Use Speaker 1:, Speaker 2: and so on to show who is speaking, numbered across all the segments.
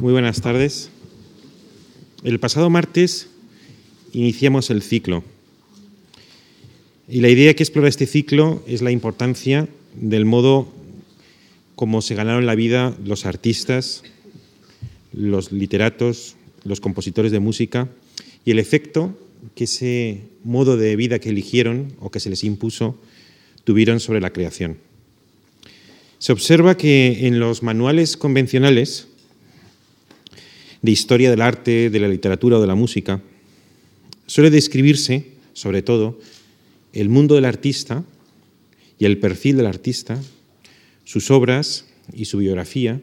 Speaker 1: Muy buenas tardes. El pasado martes iniciamos el ciclo. Y la idea que explora este ciclo es la importancia del modo como se ganaron la vida los artistas, los literatos, los compositores de música y el efecto que ese modo de vida que eligieron o que se les impuso tuvieron sobre la creación. Se observa que en los manuales convencionales de historia del arte, de la literatura o de la música, suele describirse, sobre todo, el mundo del artista y el perfil del artista sus obras y su biografía,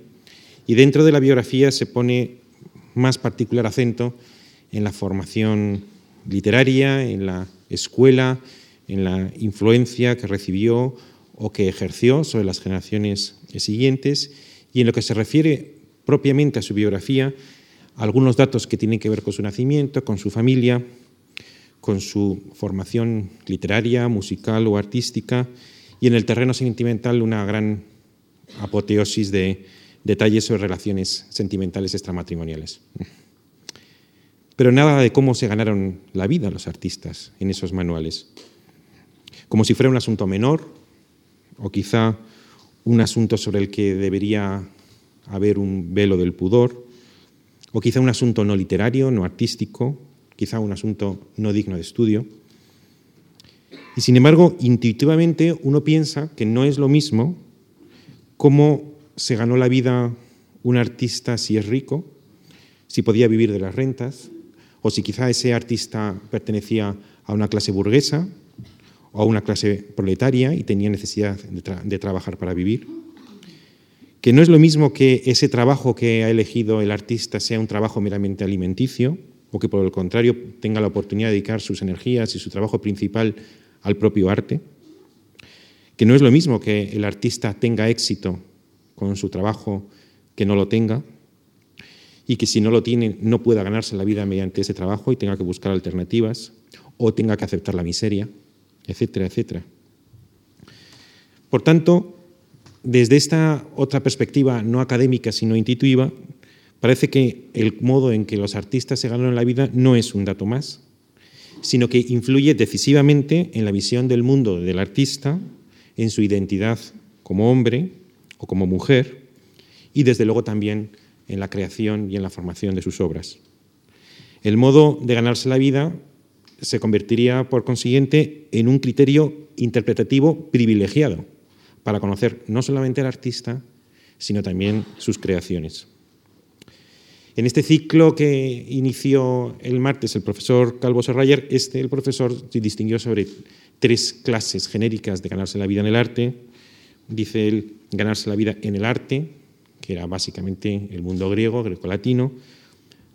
Speaker 1: y dentro de la biografía se pone más particular acento en la formación literaria, en la escuela, en la influencia que recibió o que ejerció sobre las generaciones siguientes, y en lo que se refiere propiamente a su biografía, algunos datos que tienen que ver con su nacimiento, con su familia, con su formación literaria, musical o artística, y en el terreno sentimental una gran apoteosis de detalles sobre relaciones sentimentales extramatrimoniales. Pero nada de cómo se ganaron la vida los artistas en esos manuales. Como si fuera un asunto menor, o quizá un asunto sobre el que debería haber un velo del pudor, o quizá un asunto no literario, no artístico, quizá un asunto no digno de estudio. Y sin embargo, intuitivamente uno piensa que no es lo mismo cómo se ganó la vida un artista si es rico, si podía vivir de las rentas, o si quizá ese artista pertenecía a una clase burguesa o a una clase proletaria y tenía necesidad de, trabajar para vivir. Que no es lo mismo que ese trabajo que ha elegido el artista sea un trabajo meramente alimenticio, o que por el contrario tenga la oportunidad de dedicar sus energías y su trabajo principal al propio arte que no es lo mismo que el artista tenga éxito con su trabajo que no lo tenga, y que si no lo tiene no pueda ganarse la vida mediante ese trabajo y tenga que buscar alternativas, o tenga que aceptar la miseria, etcétera, etcétera. Por tanto, desde esta otra perspectiva no académica sino intuitiva, parece que el modo en que los artistas se ganaron la vida no es un dato más, sino que influye decisivamente en la visión del mundo del artista en su identidad como hombre o como mujer y desde luego también en la creación y en la formación de sus obras. El modo de ganarse la vida se convertiría, por consiguiente, en un criterio interpretativo privilegiado para conocer no solamente al artista, sino también sus creaciones. En este ciclo que inició el martes el profesor Calvo Serrayer, este el profesor se distinguió sobre tres clases genéricas de ganarse la vida en el arte. Dice él, ganarse la vida en el arte, que era básicamente el mundo griego, greco-latino.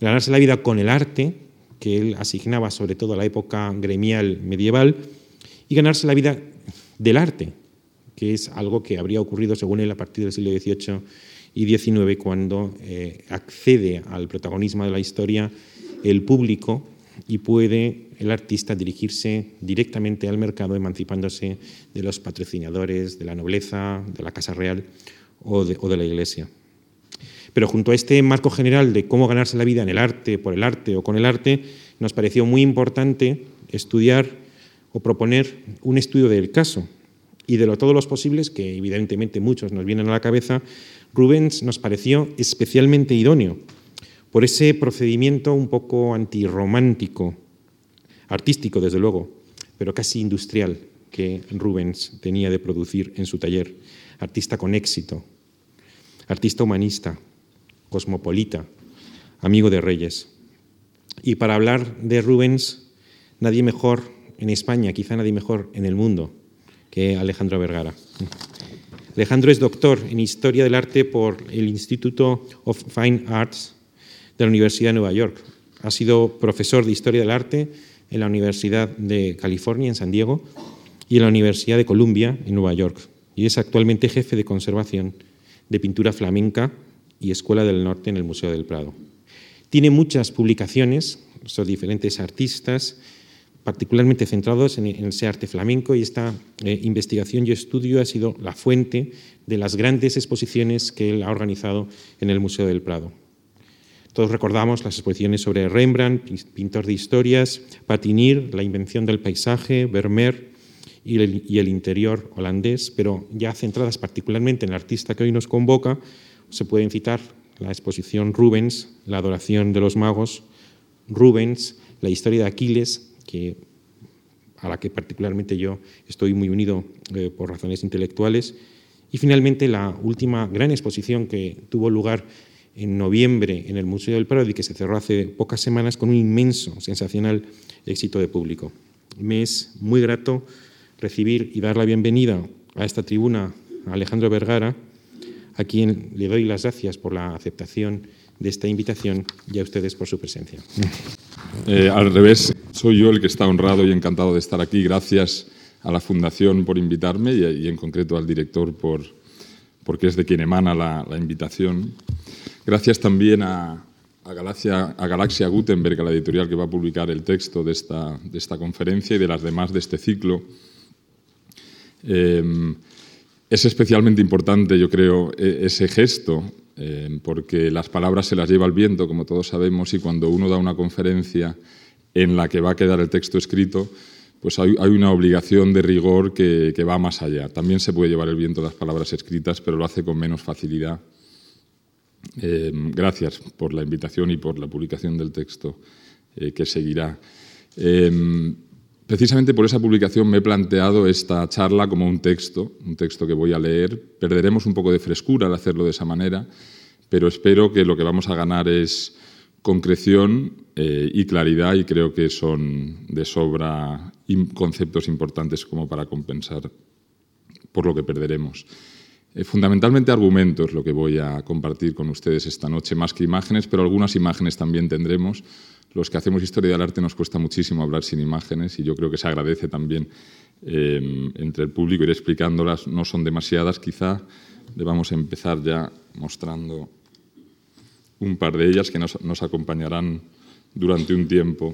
Speaker 1: Ganarse la vida con el arte, que él asignaba sobre todo a la época gremial medieval. Y ganarse la vida del arte, que es algo que habría ocurrido, según él, a partir del siglo XVIII y XIX, cuando eh, accede al protagonismo de la historia el público y puede el artista dirigirse directamente al mercado, emancipándose de los patrocinadores, de la nobleza, de la Casa Real de, o de la Iglesia. Pero junto a este marco general de cómo ganarse la vida en el arte, por el arte o con el arte, nos pareció muy importante estudiar o proponer un estudio del caso. Y de lo, todos los posibles, que evidentemente muchos nos vienen a la cabeza, Rubens nos pareció especialmente idóneo por ese procedimiento un poco antirromántico, artístico desde luego, pero casi industrial que Rubens tenía de producir en su taller. Artista con éxito, artista humanista, cosmopolita, amigo de reyes. Y para hablar de Rubens, nadie mejor en España, quizá nadie mejor en el mundo, que Alejandro Vergara. Alejandro es doctor en Historia del Arte por el Instituto of Fine Arts de la Universidad de Nueva York. Ha sido profesor de Historia del Arte en la Universidad de California, en San Diego, y en la Universidad de Columbia, en Nueva York. Y es actualmente jefe de conservación de pintura flamenca y Escuela del Norte en el Museo del Prado. Tiene muchas publicaciones sobre diferentes artistas, particularmente centrados en, ese arte flamenco, y esta eh, investigación y estudio ha sido la fuente de las grandes exposiciones que él ha organizado en el Museo del Prado. Todos recordamos las exposiciones sobre Rembrandt, pintor de historias, Patinir, la invención del paisaje, Vermeer y el, y el, interior holandés, pero ya centradas particularmente en el artista que hoy nos convoca, se pueden citar la exposición Rubens, la adoración de los magos, Rubens, la historia de Aquiles, que, a la que particularmente yo estoy muy unido eh, por razones intelectuales, y finalmente la última gran exposición que tuvo lugar en noviembre en el Museo del Prado y que se cerró hace pocas semanas con un inmenso, sensacional éxito de público. Me es muy grato recibir y dar la bienvenida a esta tribuna a Alejandro Vergara, a quien le doy las gracias por la aceptación de esta invitación y a ustedes por su presencia.
Speaker 2: Eh, al revés, soy yo el que está honrado y encantado de estar aquí. Gracias a la Fundación por invitarme y, en concreto al director por, porque es de quien emana la, invitación. Gracias también a, a, Galaxia, a, Galaxia, Gutenberg, a la editorial que va a publicar el texto de esta, de esta conferencia y de las demás de este ciclo. Eh, es especialmente importante, yo creo, e, ese gesto, eh, porque las palabras se las lleva el viento, como todos sabemos, y cuando uno da una conferencia en la que va a quedar el texto escrito, pues hay, una obligación de rigor que, que, va más allá. También se puede llevar el viento las palabras escritas, pero lo hace con menos facilidad. Eh, gracias por la invitación y por la publicación del texto eh, que seguirá. Precisamente por esa publicación me he planteado esta charla como un texto, un texto que voy a leer. Perderemos un poco de frescura al hacerlo de esa manera, pero espero que lo que vamos a ganar es concreción eh, y claridad y creo que son de sobra conceptos importantes como para compensar por lo que perderemos. Eh, fundamentalmente argumentos lo que voy a compartir con ustedes esta noche, más que imágenes, pero algunas imágenes también tendremos. Los que hacemos historia del arte nos cuesta muchísimo hablar sin imágenes y yo creo que se agradece también eh, entre el público ir explicándolas. No son demasiadas, quizá debamos empezar ya mostrando un par de ellas que nos, acompañarán durante un tiempo.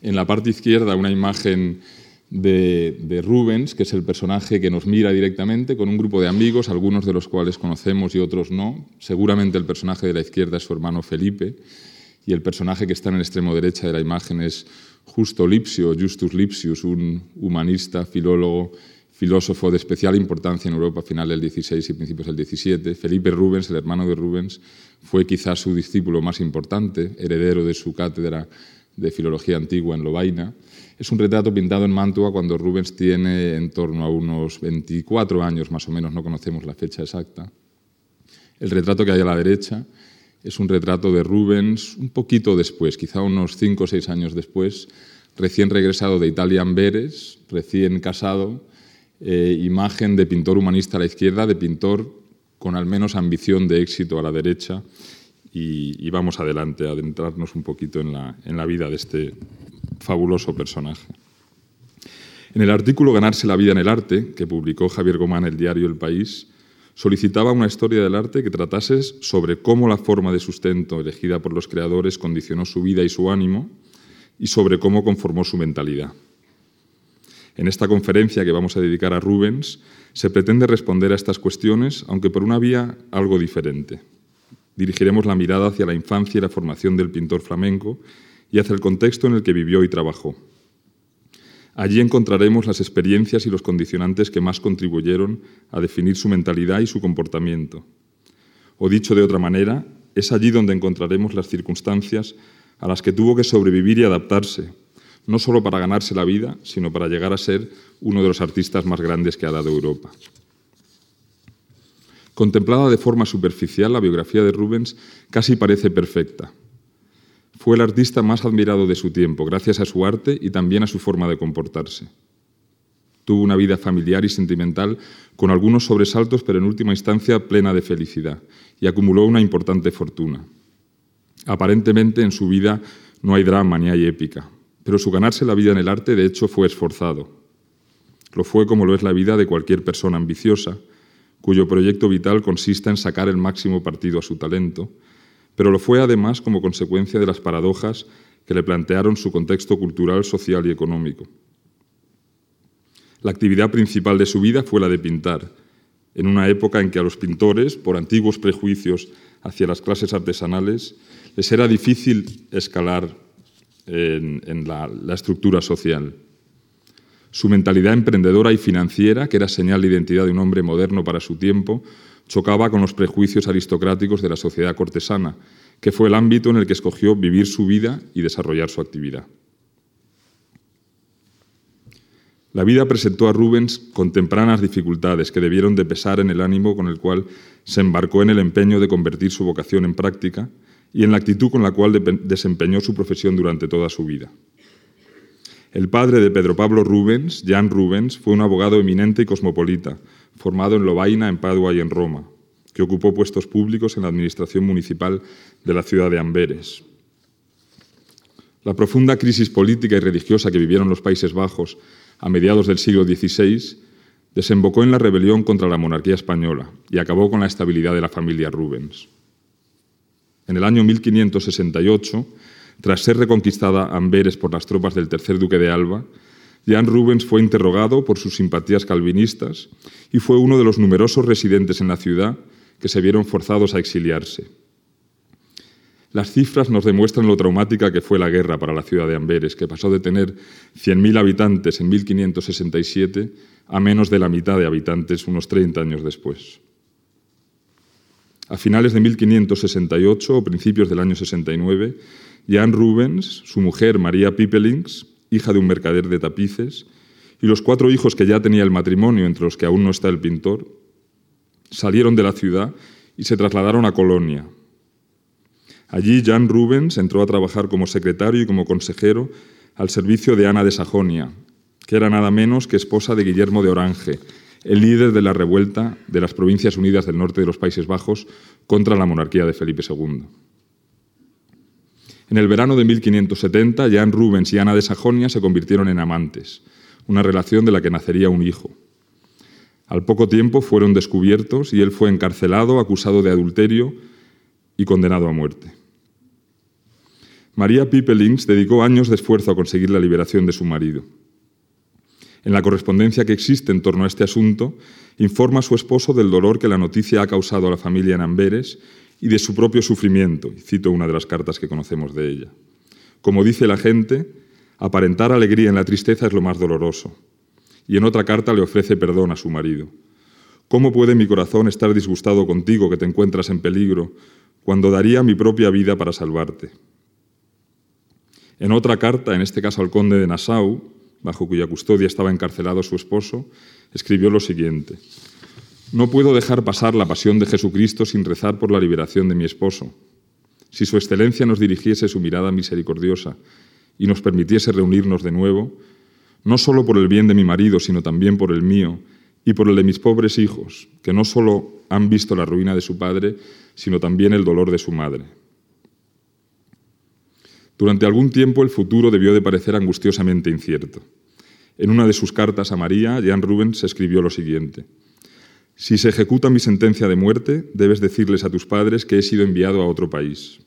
Speaker 2: En la parte izquierda una imagen de, Rubens, que es el personaje que nos mira directamente, con un grupo de amigos, algunos de los cuales conocemos y otros no. Seguramente el personaje de la izquierda es su hermano Felipe, y el personaje que está en el extremo derecha de la imagen es Justo Lipsio, Justus Lipsius, un humanista, filólogo, filósofo de especial importancia en Europa a finales del XVI y principios del XVII. Felipe Rubens, el hermano de Rubens, fue quizás su discípulo más importante, heredero de su cátedra de filología antigua en Lovaina. Es un retrato pintado en Mantua cuando Rubens tiene en torno a unos 24 años, más o menos, no conocemos la fecha exacta. El retrato que hay a la derecha es un retrato de Rubens un poquito después, quizá unos 5 o 6 años después, recién regresado de Italia Amberes, recién casado, eh, imagen de pintor humanista a la izquierda, de pintor con al menos ambición de éxito a la derecha. Y, y vamos adelante, a adentrarnos un poquito en la, en la vida de este fabuloso personaje. En el artículo Ganarse la vida en el arte, que publicó Javier Gomán en el diario El País, solicitaba una historia del arte que tratase sobre cómo la forma de sustento elegida por los creadores condicionó su vida y su ánimo y sobre cómo conformó su mentalidad. En esta conferencia que vamos a dedicar a Rubens, se pretende responder a estas cuestiones, aunque por una vía algo diferente. Dirigiremos la mirada hacia la infancia y la formación del pintor flamenco y hacia el contexto en el que vivió y trabajó. Allí encontraremos las experiencias y los condicionantes que más contribuyeron a definir su mentalidad y su comportamiento. O dicho de otra manera, es allí donde encontraremos las circunstancias a las que tuvo que sobrevivir y adaptarse, no solo para ganarse la vida, sino para llegar a ser uno de los artistas más grandes que ha dado Europa. Contemplada de forma superficial, la biografía de Rubens casi parece perfecta. Fue el artista más admirado de su tiempo, gracias a su arte y también a su forma de comportarse. Tuvo una vida familiar y sentimental con algunos sobresaltos, pero en última instancia plena de felicidad, y acumuló una importante fortuna. Aparentemente en su vida no hay drama ni hay épica, pero su ganarse la vida en el arte de hecho fue esforzado. Lo fue como lo es la vida de cualquier persona ambiciosa, cuyo proyecto vital consiste en sacar el máximo partido a su talento, pero lo fue además como consecuencia de las paradojas que le plantearon su contexto cultural, social y económico. La actividad principal de su vida fue la de pintar, en una época en que a los pintores, por antiguos prejuicios hacia las clases artesanales, les era difícil escalar en, la, estructura social. Su mentalidad emprendedora y financiera, que era señal de identidad de un hombre moderno para su tiempo, chocaba con los prejuicios aristocráticos de la sociedad cortesana, que fue el ámbito en el que escogió vivir su vida y desarrollar su actividad. La vida presentó a Rubens con tempranas dificultades que debieron de pesar en el ánimo con el cual se embarcó en el empeño de convertir su vocación en práctica y en la actitud con la cual desempeñó su profesión durante toda su vida. El padre de Pedro Pablo Rubens, Jan Rubens, fue un abogado eminente y cosmopolita, formado en Lovaina, en Padua y en Roma, que ocupó puestos públicos en la administración municipal de la ciudad de Amberes. La profunda crisis política y religiosa que vivieron los Países Bajos a mediados del siglo XVI desembocó en la rebelión contra la monarquía española y acabó con la estabilidad de la familia Rubens. En el año 1568, tras ser reconquistada Amberes por las tropas del tercer duque de Alba, Jan Rubens fue interrogado por sus simpatías calvinistas y fue uno de los numerosos residentes en la ciudad que se vieron forzados a exiliarse. Las cifras nos demuestran lo traumática que fue la guerra para la ciudad de Amberes, que pasó de tener 100.000 habitantes en 1567 a menos de la mitad de habitantes unos 30 años después. A finales de 1568 o principios del año 69, Jan Rubens, su mujer María Pipelings, hija de un mercader de tapices, y los cuatro hijos que ya tenía el matrimonio, entre los que aún no está el pintor, salieron de la ciudad y se trasladaron a Colonia. Allí Jan Rubens entró a trabajar como secretario y como consejero al servicio de Ana de Sajonia, que era nada menos que esposa de Guillermo de Orange, el líder de la revuelta de las Provincias Unidas del Norte de los Países Bajos contra la monarquía de Felipe II. En el verano de 1570, Jan Rubens y Ana de Sajonia se convirtieron en amantes, una relación de la que nacería un hijo. Al poco tiempo fueron descubiertos y él fue encarcelado, acusado de adulterio y condenado a muerte. María Pipelings dedicó años de esfuerzo a conseguir la liberación de su marido. En la correspondencia que existe en torno a este asunto, informa a su esposo del dolor que la noticia ha causado a la familia en Amberes y de su propio sufrimiento. Cito una de las cartas que conocemos de ella. Como dice la gente, aparentar alegría en la tristeza es lo más doloroso. Y en otra carta le ofrece perdón a su marido. ¿Cómo puede mi corazón estar disgustado contigo que te encuentras en peligro cuando daría mi propia vida para salvarte? En otra carta, en este caso al conde de Nassau, bajo cuya custodia estaba encarcelado su esposo, escribió lo siguiente. No puedo dejar pasar la pasión de Jesucristo sin rezar por la liberación de mi esposo. Si Su Excelencia nos dirigiese su mirada misericordiosa y nos permitiese reunirnos de nuevo, no solo por el bien de mi marido, sino también por el mío y por el de mis pobres hijos, que no solo han visto la ruina de su padre, sino también el dolor de su madre. Durante algún tiempo el futuro debió de parecer angustiosamente incierto. En una de sus cartas a María, Jan Rubens escribió lo siguiente. Si se ejecuta mi sentencia de muerte, debes decirles a tus padres que he sido enviado a otro país.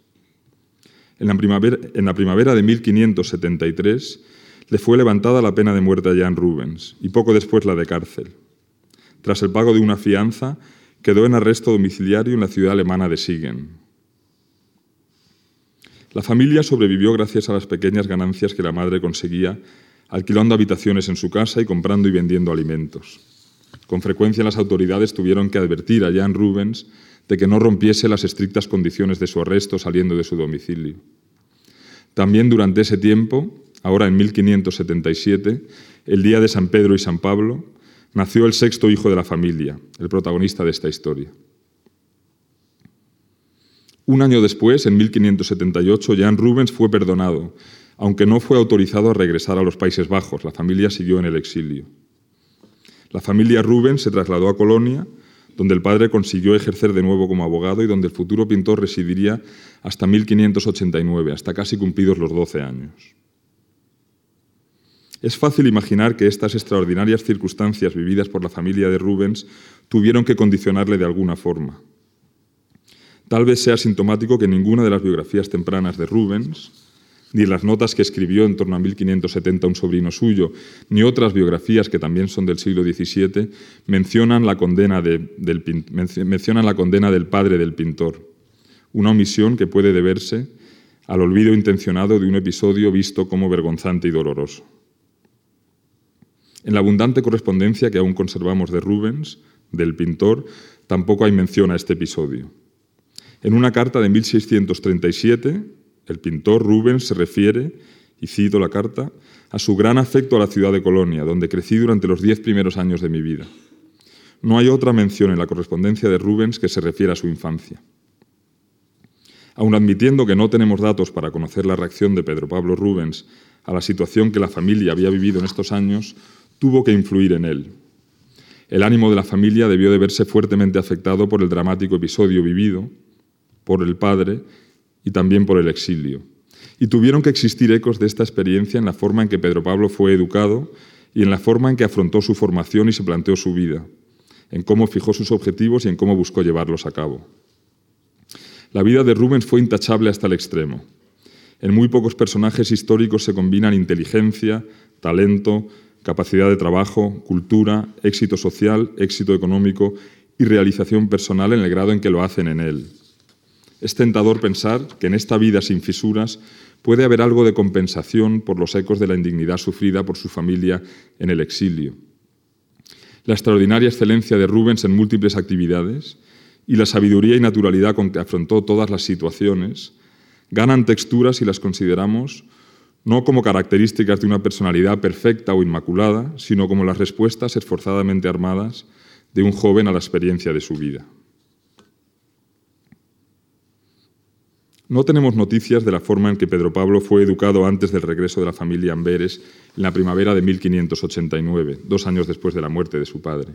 Speaker 2: En la primavera, de 1573 le fue levantada la pena de muerte a Jan Rubens y poco después la de cárcel. Tras el pago de una fianza, quedó en arresto domiciliario en la ciudad alemana de Siegen. La familia sobrevivió gracias a las pequeñas ganancias que la madre conseguía alquilando habitaciones en su casa y comprando y vendiendo alimentos. Con frecuencia las autoridades tuvieron que advertir a Jan Rubens de que no rompiese las estrictas condiciones de su arresto saliendo de su domicilio. También durante ese tiempo, ahora en 1577, el día de San Pedro y San Pablo, nació el sexto hijo de la familia, el protagonista de esta historia. Un año después, en 1578, Jan Rubens fue perdonado, aunque no fue autorizado a regresar a los Países Bajos. La familia siguió en el exilio. La familia Rubens se trasladó a Colonia, donde el padre consiguió ejercer de nuevo como abogado y donde el futuro pintor residiría hasta 1589, hasta casi cumplidos los 12 años. Es fácil imaginar que estas extraordinarias circunstancias vividas por la familia de Rubens tuvieron que condicionarle de alguna forma. Tal vez sea sintomático que ninguna de las biografías tempranas de Rubens ni las notas que escribió en torno a 1570 un sobrino suyo, ni otras biografías que también son del siglo XVII, mencionan la condena, del, mencionan la condena del padre del pintor, una omisión que puede deberse al olvido intencionado de un episodio visto como vergonzante y doloroso. En la abundante correspondencia que aún conservamos de Rubens, del pintor, tampoco hay mención a este episodio. En una carta de 1637, el pintor Rubens se refiere, y cito la carta, a su gran afecto a la ciudad de Colonia, donde crecí durante los diez primeros años de mi vida. No hay otra mención en la correspondencia de Rubens que se refiera a su infancia. Aun admitiendo que no tenemos datos para conocer la reacción de Pedro Pablo Rubens a la situación que la familia había vivido en estos años, tuvo que influir en él. El ánimo de la familia debió de verse fuertemente afectado por el dramático episodio vivido, por el padre y también por el exilio. Y tuvieron que existir ecos de esta experiencia en la forma en que Pedro Pablo fue educado y en la forma en que afrontó su formación y se planteó su vida, en cómo fijó sus objetivos y en cómo buscó llevarlos a cabo. La vida de Rubens fue intachable hasta el extremo. En muy pocos personajes históricos se combinan inteligencia, talento, capacidad de trabajo, cultura, éxito social, éxito económico y realización personal en el grado en que lo hacen en él. Es tentador pensar que en esta vida sin fisuras puede haber algo de compensación por los ecos de la indignidad sufrida por su familia en el exilio. La extraordinaria excelencia de Rubens en múltiples actividades y la sabiduría y naturalidad con que afrontó todas las situaciones ganan texturas si las consideramos no como características de una personalidad perfecta o inmaculada, sino como las respuestas esforzadamente armadas de un joven a la experiencia de su vida. No tenemos noticias de la forma en que Pedro Pablo fue educado antes del regreso de la familia Amberes en la primavera de 1589, dos años después de la muerte de su padre.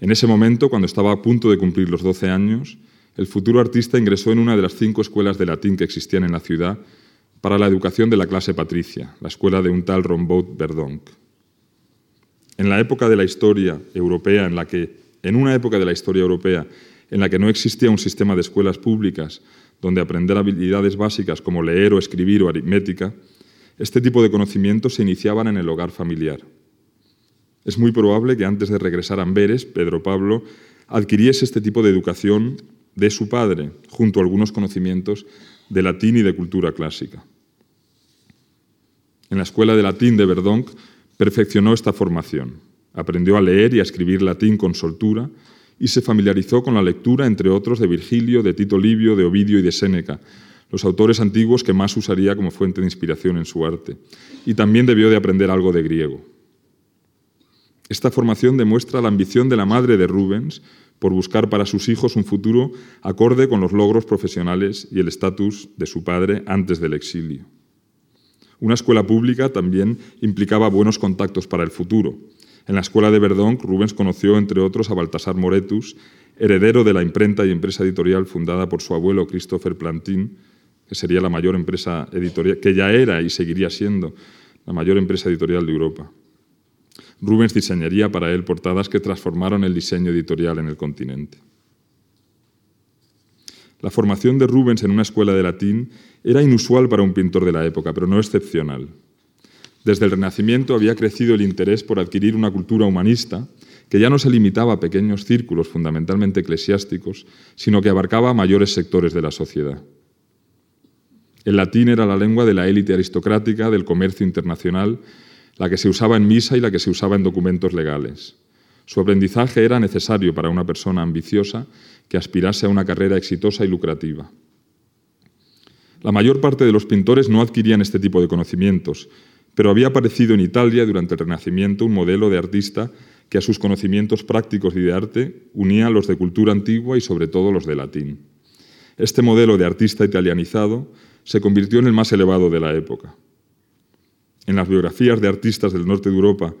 Speaker 2: En ese momento, cuando estaba a punto de cumplir los 12 años, el futuro artista ingresó en una de las cinco escuelas de latín que existían en la ciudad para la educación de la clase patricia, la escuela de un tal Rombaut Verdonc. En la época de la historia europea en la que en una época de la historia europea en la que no existía un sistema de escuelas públicas donde aprender habilidades básicas como leer o escribir o aritmética, este tipo de conocimientos se iniciaban en el hogar familiar. Es muy probable que antes de regresar a Amberes, Pedro Pablo adquiriese este tipo de educación de su padre, junto a algunos conocimientos de latín y de cultura clásica. En la escuela de latín de Verdonc perfeccionó esta formación. Aprendió a leer y a escribir latín con soltura y se familiarizó con la lectura, entre otros, de Virgilio, de Tito Livio, de Ovidio y de Séneca, los autores antiguos que más usaría como fuente de inspiración en su arte. Y también debió de aprender algo de griego. Esta formación demuestra la ambición de la madre de Rubens por buscar para sus hijos un futuro acorde con los logros profesionales y el estatus de su padre antes del exilio. Una escuela pública también implicaba buenos contactos para el futuro, en la escuela de Verdonc, Rubens conoció, entre otros, a Baltasar Moretus, heredero de la imprenta y empresa editorial fundada por su abuelo Christopher Plantin, que sería la mayor empresa editorial, que ya era y seguiría siendo la mayor empresa editorial de Europa. Rubens diseñaría para él portadas que transformaron el diseño editorial en el continente. La formación de Rubens en una escuela de latín era inusual para un pintor de la época, pero no excepcional. Desde el Renacimiento había crecido el interés por adquirir una cultura humanista que ya no se limitaba a pequeños círculos fundamentalmente eclesiásticos, sino que abarcaba mayores sectores de la sociedad. El latín era la lengua de la élite aristocrática, del comercio internacional, la que se usaba en misa y la que se usaba en documentos legales. Su aprendizaje era necesario para una persona ambiciosa que aspirase a una carrera exitosa y lucrativa. La mayor parte de los pintores no adquirían este tipo de conocimientos, pero había aparecido en Italia durante el Renacimiento un modelo de artista que a sus conocimientos prácticos y de arte unía los de cultura antigua y sobre todo los de latín. Este modelo de artista italianizado se convirtió en el más elevado de la época. En las biografías de artistas del norte de Europa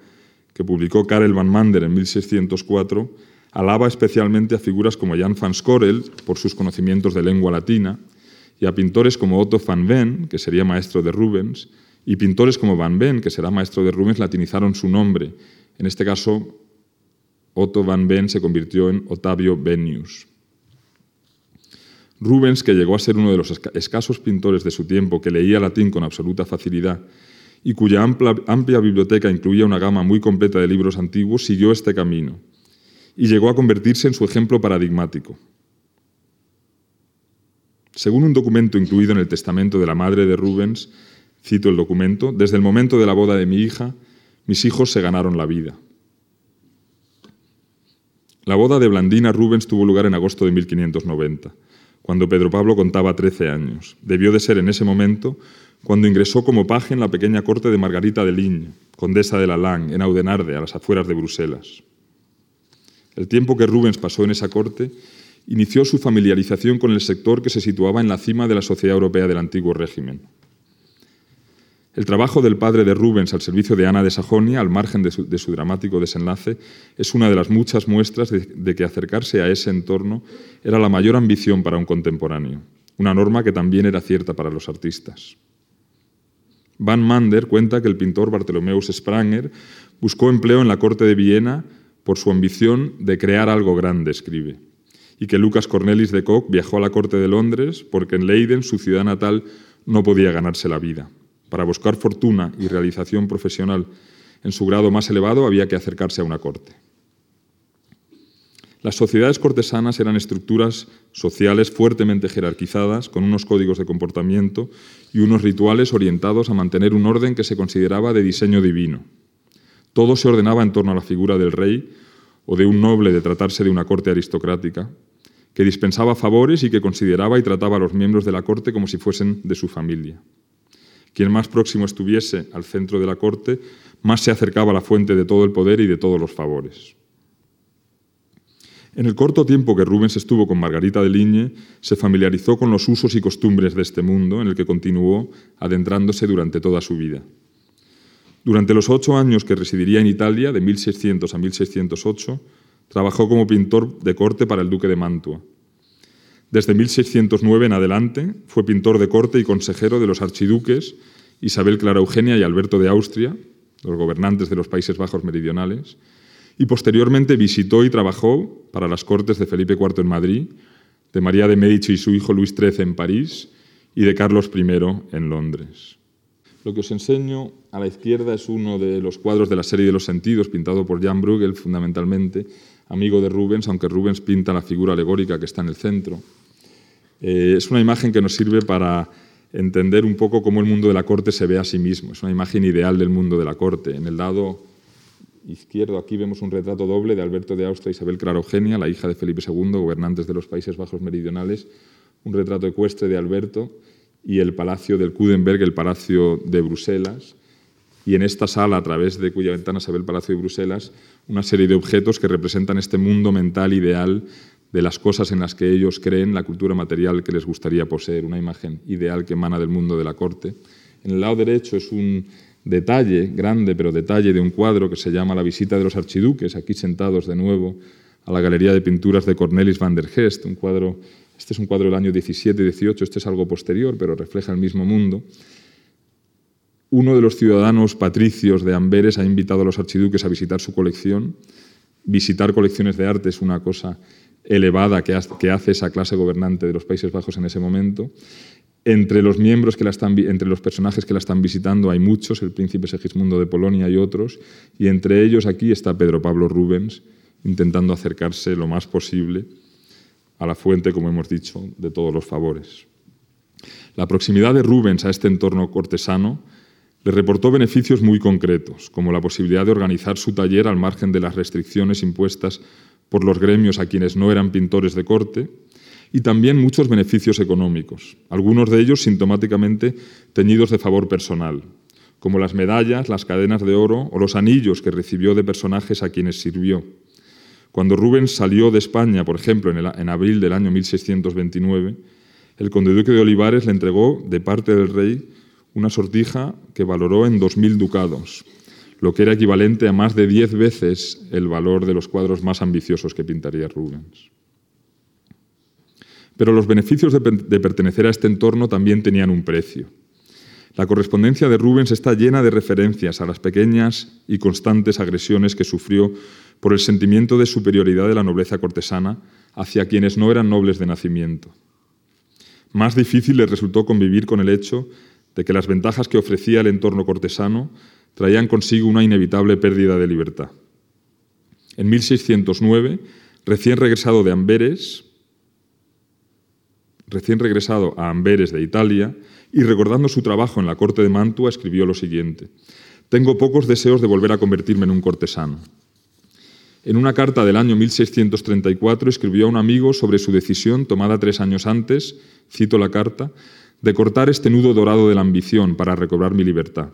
Speaker 2: que publicó Karel van Mander en 1604, alaba especialmente a figuras como Jan van Scorel por sus conocimientos de lengua latina y a pintores como Otto van Ven, que sería maestro de Rubens, y pintores como Van Ven, que será maestro de Rubens, latinizaron su nombre. En este caso, Otto Van Ven se convirtió en Otavio Benius. Rubens, que llegó a ser uno de los escasos pintores de su tiempo que leía latín con absoluta facilidad y cuya amplia, biblioteca incluía una gama muy completa de libros antiguos, siguió este camino y llegó a convertirse en su ejemplo paradigmático. Según un documento incluido en el testamento de la madre de Rubens, cito el documento, desde el momento de la boda de mi hija, mis hijos se ganaron la vida. La boda de Blandina Rubens tuvo lugar en agosto de 1590 cuando Pedro Pablo contaba 13 años. Debió de ser en ese momento cuando ingresó como paje en la pequeña corte de Margarita de Ligne, condesa de la Lange, en Audenarde, a las afueras de Bruselas. El tiempo que Rubens pasó en esa corte inició su familiarización con el sector que se situaba en la cima de la sociedad europea del antiguo régimen. El trabajo del padre de Rubens al servicio de Ana de Sajonia, al margen de su, dramático desenlace, es una de las muchas muestras de, que acercarse a ese entorno era la mayor ambición para un contemporáneo, una norma que también era cierta para los artistas. Van Mander cuenta que el pintor Bartholomeus Spranger buscó empleo en la corte de Viena por su ambición de crear algo grande, escribe, y que Lucas Cornelis de Koch viajó a la corte de Londres porque en Leiden, su ciudad natal, no podía ganarse la vida. Para buscar fortuna y realización profesional en su grado más elevado había que acercarse a una corte. Las sociedades cortesanas eran estructuras sociales fuertemente jerarquizadas, con unos códigos de comportamiento y unos rituales orientados a mantener un orden que se consideraba de diseño divino. Todo se ordenaba en torno a la figura del rey o de un noble de tratarse de una corte aristocrática, que dispensaba favores y que consideraba y trataba a los miembros de la corte como si fuesen de su familia. Quien más próximo estuviese al centro de la corte, más se acercaba a la fuente de todo el poder y de todos los favores. En el corto tiempo que Rubens estuvo con Margarita de Ligne, se familiarizó con los usos y costumbres de este mundo en el que continuó adentrándose durante toda su vida. Durante los ocho años que residiría en Italia, de 1600 a 1608, trabajó como pintor de corte para el duque de Mantua. Desde 1609 en adelante fue pintor de corte y consejero de los archiduques Isabel Clara Eugenia y Alberto de Austria, los gobernantes de los Países Bajos meridionales, y posteriormente visitó y trabajó para las cortes de Felipe IV en Madrid, de María de Medici y su hijo Luis XIII en París y de Carlos I en Londres. Lo que os enseño a la izquierda es uno de los cuadros de la serie de los sentidos, pintado por Jan Bruegel fundamentalmente, amigo de Rubens, aunque Rubens pinta la figura alegórica que está en el centro. Eh, es una imagen que nos sirve para entender un poco cómo el mundo de la corte se ve a sí mismo. Es una imagen ideal del mundo de la corte. En el lado izquierdo aquí vemos un retrato doble de Alberto de Austria y Isabel Clara Eugenia, la hija de Felipe II, gobernantes de los Países Bajos Meridionales, un retrato ecuestre de Alberto y el palacio del Kudenberg, el palacio de Bruselas. Y en esta sala, a través de cuya ventana se ve el palacio de Bruselas, una serie de objetos que representan este mundo mental ideal de las cosas en las que ellos creen, la cultura material que les gustaría poseer, una imagen ideal que emana del mundo de la corte. En el lado derecho es un detalle, grande, pero detalle de un cuadro que se llama La visita de los archiduques, aquí sentados de nuevo a la Galería de Pinturas de Cornelis van der Gest, un cuadro, este es un cuadro del año 17-18, este es algo posterior, pero refleja el mismo mundo. Uno de los ciudadanos patricios de Amberes ha invitado a los archiduques a visitar su colección. Visitar colecciones de arte es una cosa elevada que hace esa clase gobernante de los Países Bajos en ese momento. Entre los miembros que la están, entre los personajes que la están visitando hay muchos, el príncipe Segismundo de Polonia y otros, y entre ellos aquí está Pedro Pablo Rubens intentando acercarse lo más posible a la fuente, como hemos dicho, de todos los favores. La proximidad de Rubens a este entorno cortesano le reportó beneficios muy concretos, como la posibilidad de organizar su taller al margen de las restricciones impuestas por los gremios a quienes no eran pintores de corte, y también muchos beneficios económicos, algunos de ellos sintomáticamente teñidos de favor personal, como las medallas, las cadenas de oro o los anillos que recibió de personajes a quienes sirvió. Cuando Rubens salió de España, por ejemplo, en, abril del año 1629, el conde duque de Olivares le entregó de parte del rey una sortija que valoró en 2.000 ducados, lo que era equivalente a más de diez veces el valor de los cuadros más ambiciosos que pintaría Rubens. Pero los beneficios de, pertenecer a este entorno también tenían un precio. La correspondencia de Rubens está llena de referencias a las pequeñas y constantes agresiones que sufrió por el sentimiento de superioridad de la nobleza cortesana hacia quienes no eran nobles de nacimiento. más difícil le resultó convivir con el hecho de que las ventajas que ofrecía el entorno cortesano traían consigo una inevitable pérdida de libertad. En 1609, recién regresado de Amberes, recién regresado a Amberes de Italia, y recordando su trabajo en la corte de Mantua, escribió lo siguiente: Tengo pocos deseos de volver a convertirme en un cortesano. En una carta del año 1634 escribió a un amigo sobre su decisión tomada tres años antes, cito la carta, de cortar este nudo dorado de la ambición para recobrar mi libertad.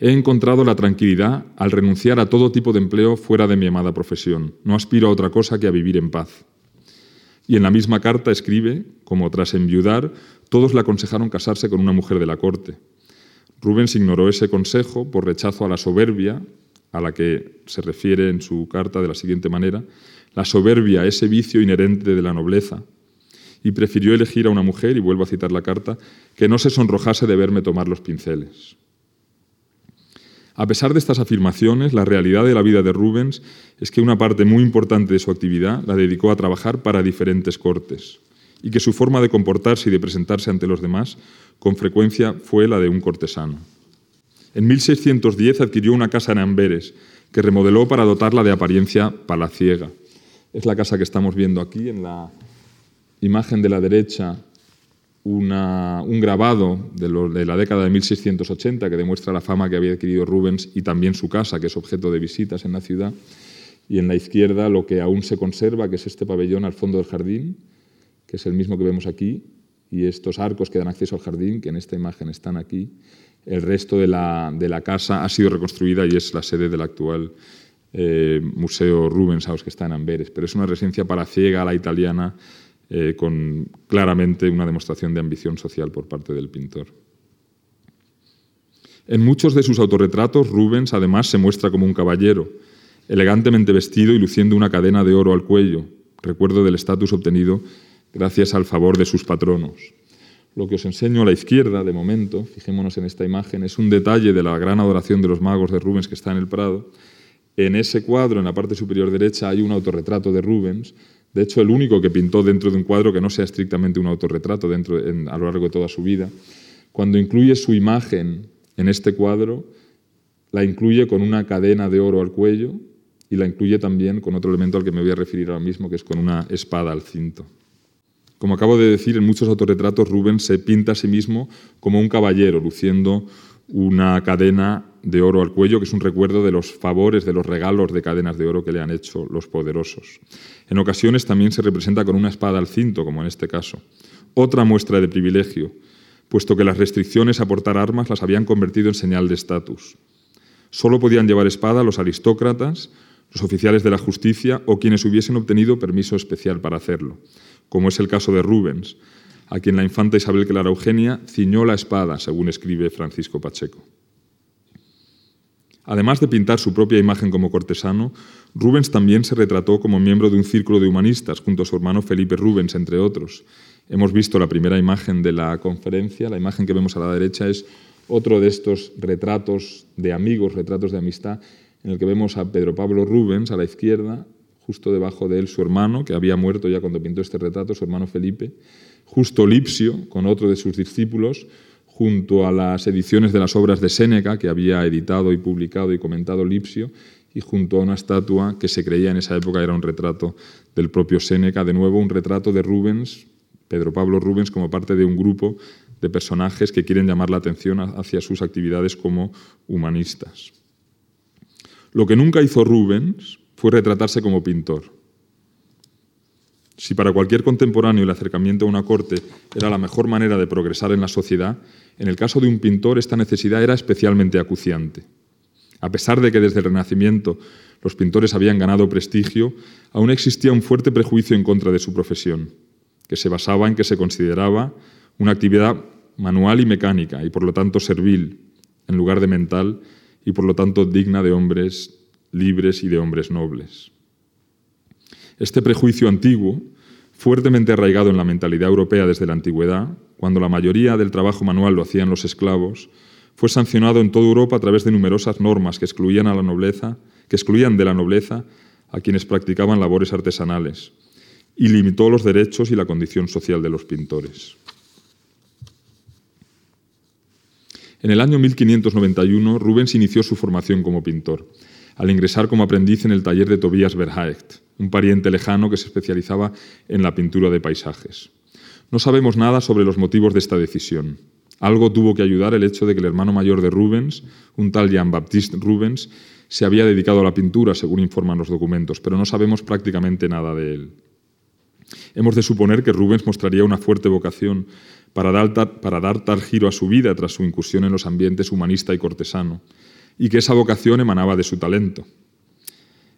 Speaker 2: He encontrado la tranquilidad al renunciar a todo tipo de empleo fuera de mi amada profesión. No aspiro a otra cosa que a vivir en paz. Y en la misma carta escribe, como tras enviudar, todos le aconsejaron casarse con una mujer de la corte. Rubens ignoró ese consejo por rechazo a la soberbia a la que se refiere en su carta de la siguiente manera, la soberbia, ese vicio inherente de la nobleza, y prefirió elegir a una mujer, y vuelvo a citar la carta, que no se sonrojase de verme tomar los pinceles. A pesar de estas afirmaciones, la realidad de la vida de Rubens es que una parte muy importante de su actividad la dedicó a trabajar para diferentes cortes y que su forma de comportarse y de presentarse ante los demás con frecuencia fue la de un cortesano. En 1610 adquirió una casa en Amberes, que remodeló para dotarla de apariencia palaciega. Es la casa que estamos viendo aquí, en la imagen de la derecha, un grabado de, la década de 1680 que demuestra la fama que había adquirido Rubens y también su casa, que es objeto de visitas en la ciudad. Y en la izquierda lo que aún se conserva, que es este pabellón al fondo del jardín, que es el mismo que vemos aquí, y estos arcos que dan acceso al jardín, que en esta imagen están aquí. El resto de la, casa ha sido reconstruida y es la sede del actual eh, Museo Rubenshaus que está en Amberes, pero es una residencia para ciega a la italiana eh, con claramente una demostración de ambición social por parte del pintor. En muchos de sus autorretratos, Rubens además se muestra como un caballero, elegantemente vestido y luciendo una cadena de oro al cuello, recuerdo del estatus obtenido gracias al favor de sus patronos. Lo que os enseño a la izquierda, de momento, fijémonos en esta imagen, es un detalle de la gran adoración de los magos de Rubens que está en el Prado. En ese cuadro, en la parte superior derecha, hay un autorretrato de Rubens, de hecho el único que pintó dentro de un cuadro que no sea estrictamente un autorretrato dentro, a lo largo de toda su vida. Cuando incluye su imagen en este cuadro, la incluye con una cadena de oro al cuello y la incluye también con otro elemento al que me voy a referir ahora mismo, que es con una espada al cinto. Como acabo de decir, en muchos autorretratos Rubens se pinta a sí mismo como un caballero, luciendo una cadena de oro al cuello, que es un recuerdo de los favores, de los regalos de cadenas de oro que le han hecho los poderosos. En ocasiones también se representa con una espada al cinto, como en este caso. Otra muestra de privilegio, puesto que las restricciones a portar armas las habían convertido en señal de estatus. Solo podían llevar espada los aristócratas, los oficiales de la justicia o quienes hubiesen obtenido permiso especial para hacerlo como es el caso de Rubens, a quien la infanta Isabel Clara Eugenia ciñó la espada, según escribe Francisco Pacheco. Además de pintar su propia imagen como cortesano, Rubens también se retrató como miembro de un círculo de humanistas junto a su hermano Felipe Rubens, entre otros. Hemos visto la primera imagen de la conferencia, la imagen que vemos a la derecha es otro de estos retratos de amigos, retratos de amistad, en el que vemos a Pedro Pablo Rubens a la izquierda, justo debajo de él su hermano, que había muerto ya cuando pintó este retrato, su hermano Felipe, justo Lipsio, con otro de sus discípulos, junto a las ediciones de las obras de Séneca, que había editado y publicado y comentado Lipsio, y junto a una estatua que se creía en esa época era un retrato del propio Séneca, de nuevo un retrato de Rubens, Pedro Pablo Rubens, como parte de un grupo de personajes que quieren llamar la atención hacia sus actividades como humanistas. Lo que nunca hizo Rubens fue retratarse como pintor. Si para cualquier contemporáneo el acercamiento a una corte era la mejor manera de progresar en la sociedad, en el caso de un pintor esta necesidad era especialmente acuciante. A pesar de que desde el Renacimiento los pintores habían ganado prestigio, aún existía un fuerte prejuicio en contra de su profesión, que se basaba en que se consideraba una actividad manual y mecánica, y por lo tanto servil, en lugar de mental, y por lo tanto digna de hombres libres y de hombres nobles. Este prejuicio antiguo, fuertemente arraigado en la mentalidad europea desde la antigüedad, cuando la mayoría del trabajo manual lo hacían los esclavos, fue sancionado en toda Europa a través de numerosas normas que excluían a la nobleza, que excluían de la nobleza a quienes practicaban labores artesanales. y limitó los derechos y la condición social de los pintores. En el año 1591, Rubens inició su formación como pintor, al ingresar como aprendiz en el taller de Tobias Verhaegt, un pariente lejano que se especializaba en la pintura de paisajes. No sabemos nada sobre los motivos de esta decisión. Algo tuvo que ayudar el hecho de que el hermano mayor de Rubens, un tal Jean-Baptiste Rubens, se había dedicado a la pintura, según informan los documentos, pero no sabemos prácticamente nada de él. Hemos de suponer que Rubens mostraría una fuerte vocación para dar, para dar tal giro a su vida tras su incursión en los ambientes humanista y cortesano, y que esa vocación emanaba de su talento.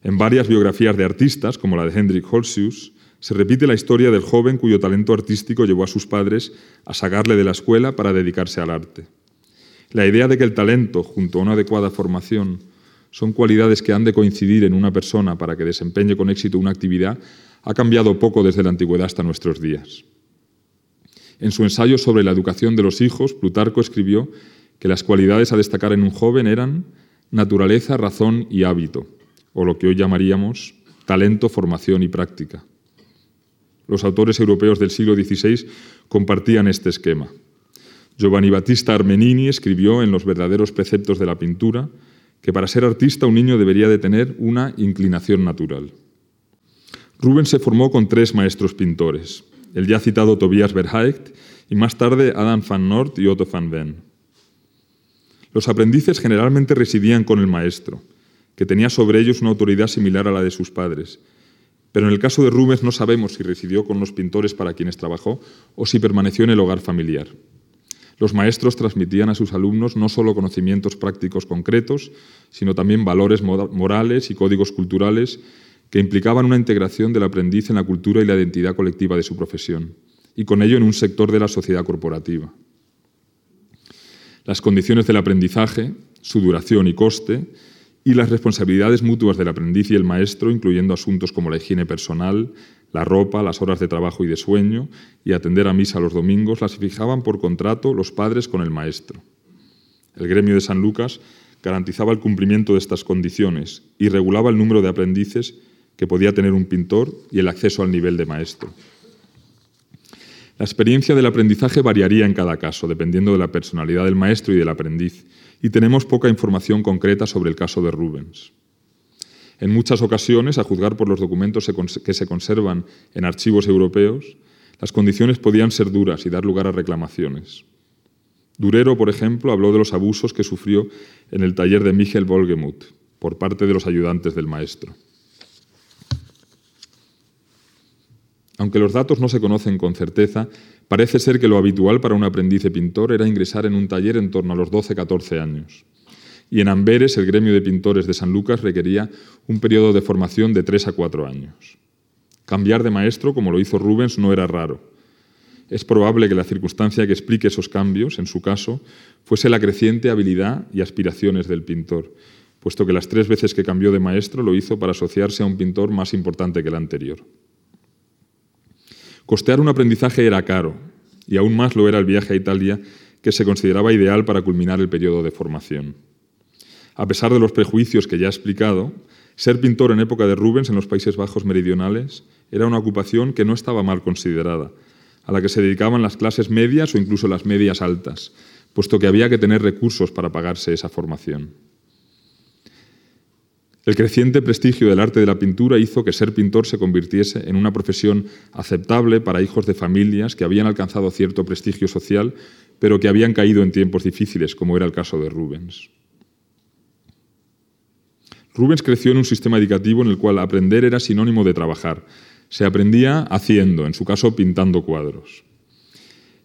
Speaker 2: En varias biografías de artistas, como la de Hendrik Holsius, se repite la historia del joven cuyo talento artístico llevó a sus padres a sacarle de la escuela para dedicarse al arte. La idea de que el talento, junto a una adecuada formación, son cualidades que han de coincidir en una persona para que desempeñe con éxito una actividad, ha cambiado poco desde la antigüedad hasta nuestros días. En su ensayo sobre la educación de los hijos, Plutarco escribió que las cualidades a destacar en un joven eran naturaleza, razón y hábito, o lo que hoy llamaríamos talento, formación y práctica. Los autores europeos del siglo XVI compartían este esquema. Giovanni Battista Armenini escribió en Los verdaderos preceptos de la pintura que para ser artista un niño debería de tener una inclinación natural. Rubens se formó con tres maestros pintores, el ya citado Tobias Verhaegt y más tarde Adam van Noort y Otto van Ven. Los aprendices generalmente residían con el maestro, que tenía sobre ellos una autoridad similar a la de sus padres, pero en el caso de Rubens no sabemos si residió con los pintores para quienes trabajó o si permaneció en el hogar familiar. Los maestros transmitían a sus alumnos no solo conocimientos prácticos concretos, sino también valores morales y códigos culturales que implicaban una integración del aprendiz en la cultura y la identidad colectiva de su profesión, y con ello en un sector de la sociedad corporativa. Las condiciones del aprendizaje, su duración y coste, y las responsabilidades mutuas del aprendiz y el maestro, incluyendo asuntos como la higiene personal, la ropa, las horas de trabajo y de sueño, y atender a misa los domingos, las fijaban por contrato los padres con el maestro. El gremio de San Lucas garantizaba el cumplimiento de estas condiciones y regulaba el número de aprendices que podía tener un pintor y el acceso al nivel de maestro. La experiencia del aprendizaje variaría en cada caso, dependiendo de la personalidad del maestro y del aprendiz, y tenemos poca información concreta sobre el caso de Rubens. En muchas ocasiones, a juzgar por los documentos que se conservan en archivos europeos, las condiciones podían ser duras y dar lugar a reclamaciones. Durero, por ejemplo, habló de los abusos que sufrió en el taller de Michel Volgemuth por parte de los ayudantes del maestro. Aunque los datos no se conocen con certeza, Parece ser que lo habitual para un aprendiz de pintor era ingresar en un taller en torno a los 12-14 años. Y en Amberes, el gremio de pintores de San Lucas requería un periodo de formación de 3 a 4 años. Cambiar de maestro, como lo hizo Rubens, no era raro. Es probable que la circunstancia que explique esos cambios, en su caso, fuese la creciente habilidad y aspiraciones del pintor, puesto que las tres veces que cambió de maestro lo hizo para asociarse a un pintor más importante que el anterior. Costear un aprendizaje era caro, y aún más lo era el viaje a Italia, que se consideraba ideal para culminar el periodo de formación. A pesar de los prejuicios que ya he explicado, ser pintor en época de Rubens en los Países Bajos meridionales era una ocupación que no estaba mal considerada, a la que se dedicaban las clases medias o incluso las medias altas, puesto que había que tener recursos para pagarse esa formación. El creciente prestigio del arte de la pintura hizo que ser pintor se convirtiese en una profesión aceptable para hijos de familias que habían alcanzado cierto prestigio social, pero que habían caído en tiempos difíciles, como era el caso de Rubens. Rubens creció en un sistema educativo en el cual aprender era sinónimo de trabajar. Se aprendía haciendo, en su caso pintando cuadros.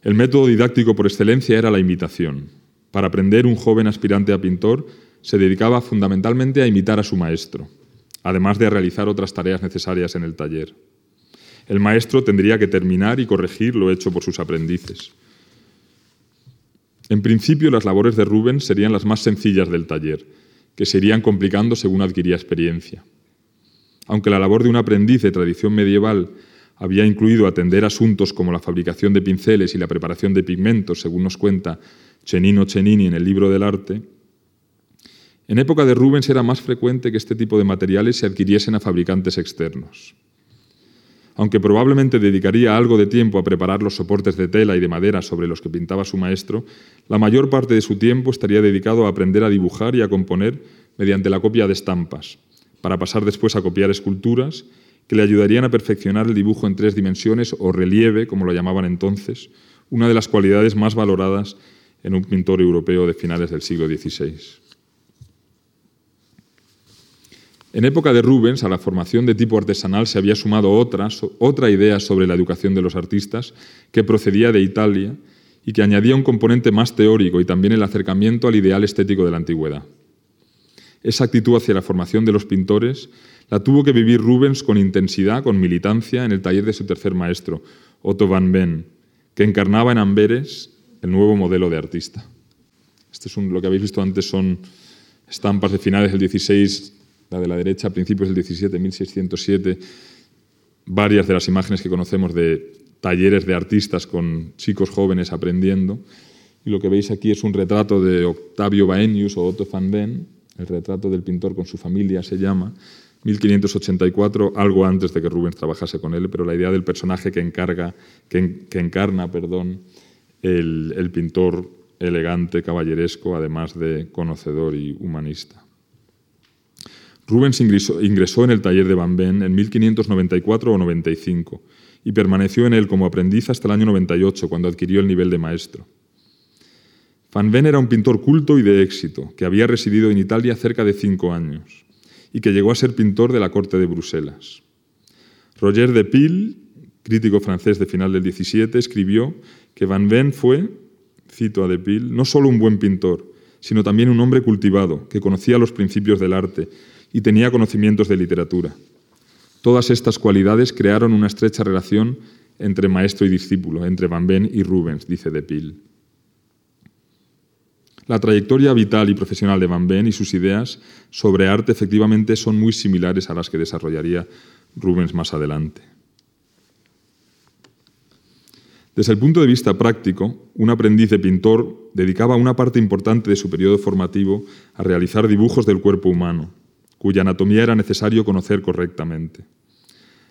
Speaker 2: El método didáctico por excelencia era la imitación. Para aprender, un joven aspirante a pintor se dedicaba fundamentalmente a imitar a su maestro, además de a realizar otras tareas necesarias en el taller. El maestro tendría que terminar y corregir lo hecho por sus aprendices. En principio, las labores de Rubens serían las más sencillas del taller, que se irían complicando según adquiría experiencia. Aunque la labor de un aprendiz de tradición medieval había incluido atender asuntos como la fabricación de pinceles y la preparación de pigmentos, según nos cuenta Chenino Chenini en el libro del arte, en época de Rubens era más frecuente que este tipo de materiales se adquiriesen a fabricantes externos. aunque probablemente dedicaría algo de tiempo a preparar los soportes de tela y de madera sobre los que pintaba su maestro, la mayor parte de su tiempo estaría dedicado a aprender a dibujar y a componer mediante la copia de estampas, para pasar después a copiar esculturas que le ayudarían a perfeccionar el dibujo en tres dimensiones o relieve, como lo llamaban entonces, una de las cualidades más valoradas en un pintor europeo de finales del siglo XVI. En época de Rubens, a la formación de tipo artesanal se había sumado otra, otra idea sobre la educación de los artistas que procedía de Italia y que añadía un componente más teórico y también el acercamiento al ideal estético de la antigüedad. Esa actitud hacia la formación de los pintores la tuvo que vivir Rubens con intensidad, con militancia, en el taller de su tercer maestro, Otto van Ben, que encarnaba en Amberes el nuevo modelo de artista. Este es lo que habéis visto antes son estampas de finales del 16 la de la derecha, a principios del 17, 1607, varias de las imágenes que conocemos de talleres de artistas con chicos jóvenes aprendiendo. Y lo que veis aquí es un retrato de Octavio Baenius o Otto van Ben, el retrato del pintor con su familia se llama, 1584, algo antes de que Rubens trabajase con él, pero la idea del personaje que, encarga, que, encarna perdón, el, el pintor elegante, caballeresco, además de conocedor y humanista. Rubens ingresó, en el taller de Van Ben en 1594 o 95 y permaneció en él como aprendiz hasta el año 98, cuando adquirió el nivel de maestro. Van Ben era un pintor culto y de éxito, que había residido en Italia cerca de cinco años y que llegó a ser pintor de la corte de Bruselas. Roger de Pile, crítico francés de final del 17, escribió que Van Ben fue, cito a de Pile, no solo un buen pintor, sino también un hombre cultivado, que conocía los principios del arte, y tenía conocimientos de literatura. Todas estas cualidades crearon una estrecha relación entre maestro y discípulo, entre Van Ben y Rubens, dice De Pil. La trayectoria vital y profesional de Van Ben y sus ideas sobre arte efectivamente son muy similares a las que desarrollaría Rubens más adelante. Desde el punto de vista práctico, un aprendiz de pintor dedicaba una parte importante de su periodo formativo a realizar dibujos del cuerpo humano, cuya anatomía era necesario conocer correctamente.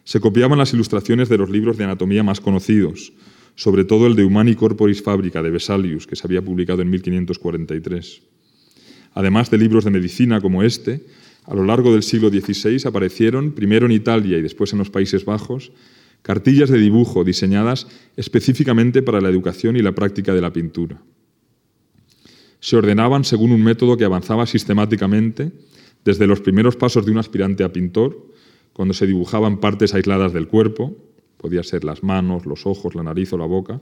Speaker 2: Se copiaban las ilustraciones de los libros de anatomía más conocidos, sobre todo el de Humani Corporis Fabrica de Vesalius, que se había publicado en 1543. Además de libros de medicina como este, a lo largo del siglo XVI aparecieron, primero en Italia y después en los Países Bajos, cartillas de dibujo diseñadas específicamente para la educación y la práctica de la pintura. Se ordenaban según un método que avanzaba sistemáticamente desde los primeros pasos de un aspirante a pintor, cuando se dibujaban partes aisladas del cuerpo, podía ser las manos, los ojos, la nariz o la boca,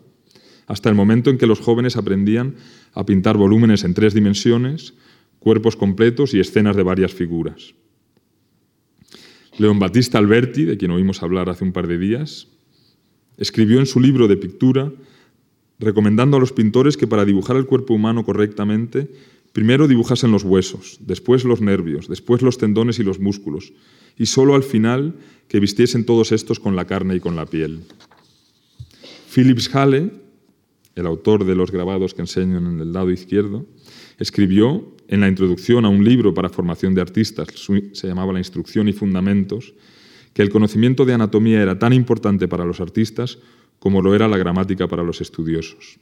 Speaker 2: hasta el momento en que los jóvenes aprendían a pintar volúmenes en tres dimensiones, cuerpos completos y escenas de varias figuras. León Battista Alberti, de quien oímos hablar hace un par de días, escribió en su libro de pintura recomendando a los pintores que para dibujar el cuerpo humano correctamente Primero dibujasen los huesos, después los nervios, después los tendones y los músculos, y solo al final que vistiesen todos estos con la carne y con la piel. Philips Hale, el autor de los grabados que enseño en el lado izquierdo, escribió en la introducción a un libro para formación de artistas, se llamaba La Instrucción y Fundamentos, que el conocimiento de anatomía era tan importante para los artistas como lo era la gramática para los estudiosos.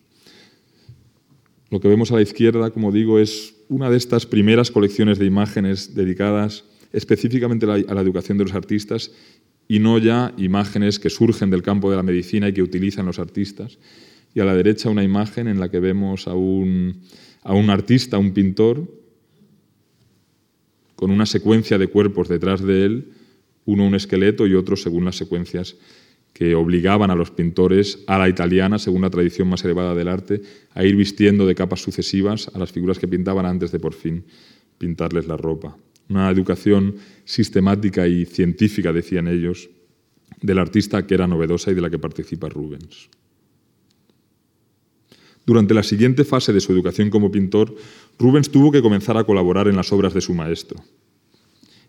Speaker 2: Lo que vemos a la izquierda, como digo, es una de estas primeras colecciones de imágenes dedicadas específicamente a la educación de los artistas y no ya imágenes que surgen del campo de la medicina y que utilizan los artistas. Y a la derecha una imagen en la que vemos a un, a un artista, un pintor, con una secuencia de cuerpos detrás de él, uno un esqueleto y otro según las secuencias que obligaban a los pintores a la italiana, según la tradición más elevada del arte, a ir vistiendo de capas sucesivas a las figuras que pintaban antes de por fin pintarles la ropa. Una educación sistemática y científica, decían ellos, del artista que era novedosa y de la que participa Rubens. Durante la siguiente fase de su educación como pintor, Rubens tuvo que comenzar a colaborar en las obras de su maestro.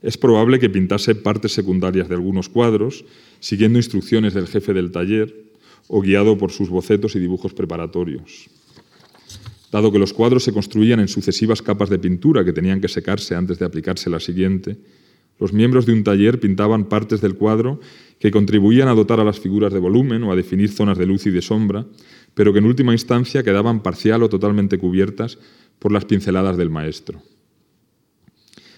Speaker 2: Es probable que pintase partes secundarias de algunos cuadros, siguiendo instrucciones del jefe del taller o guiado por sus bocetos y dibujos preparatorios. Dado que los cuadros se construían en sucesivas capas de pintura que tenían que secarse antes de aplicarse la siguiente, los miembros de un taller pintaban partes del cuadro que contribuían a dotar a las figuras de volumen o a definir zonas de luz y de sombra, pero que en última instancia quedaban parcial o totalmente cubiertas por las pinceladas del maestro.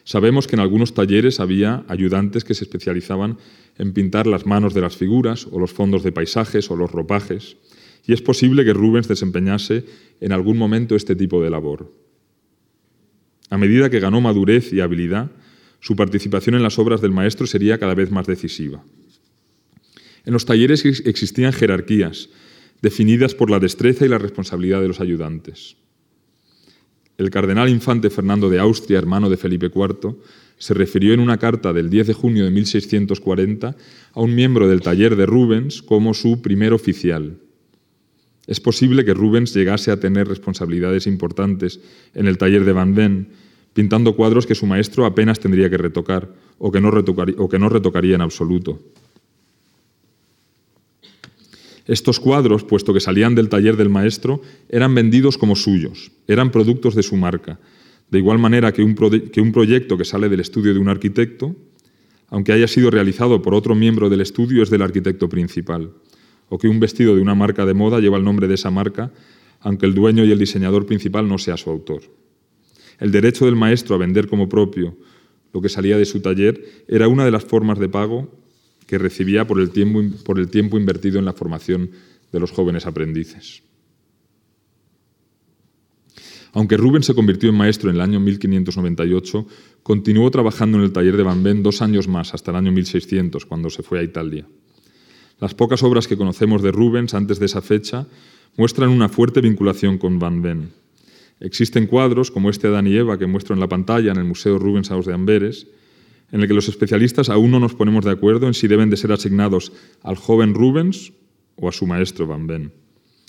Speaker 2: Sabemos que en algunos talleres había ayudantes que se especializaban en pintar las manos de las figuras o los fondos de paisajes o los ropajes, y es posible que Rubens desempeñase en algún momento este tipo de labor. A medida que ganó madurez y habilidad, su participación en las obras del maestro sería cada vez más decisiva. En los talleres existían jerarquías, definidas por la destreza y la responsabilidad de los ayudantes. El cardenal infante Fernando de Austria, hermano de Felipe IV, se refirió en una carta del 10 de junio de 1640 a un miembro del taller de Rubens como su primer oficial. Es posible que Rubens llegase a tener responsabilidades importantes en el taller de Van Ven, pintando cuadros que su maestro apenas tendría que retocar o que no, o que no retocaría en absoluto. Estos cuadros, puesto que salían del taller del maestro, eran vendidos como suyos, eran productos de su marca, de igual manera que un, proyecto que sale del estudio de un arquitecto, aunque haya sido realizado por otro miembro del estudio, es del arquitecto principal, o que un vestido de una marca de moda lleva el nombre de esa marca, aunque el dueño y el diseñador principal no sea su autor. El derecho del maestro a vender como propio lo que salía de su taller era una de las formas de pago que recibía por el, tiempo, por el tiempo invertido en la formación de los jóvenes aprendices. Aunque Rubens se convirtió en maestro en el año 1598, continuó trabajando en el taller de Van Ven dos años más, hasta el año 1600, cuando se fue a Italia. Las pocas obras que conocemos de Rubens antes de esa fecha muestran una fuerte vinculación con Van Ven. Existen cuadros como este Adán y Eva que muestro en la pantalla en el Museo Rubens House de Amberes, en el que los especialistas aún no nos ponemos de acuerdo en si deben de ser asignados al joven Rubens o a su maestro Van Ben.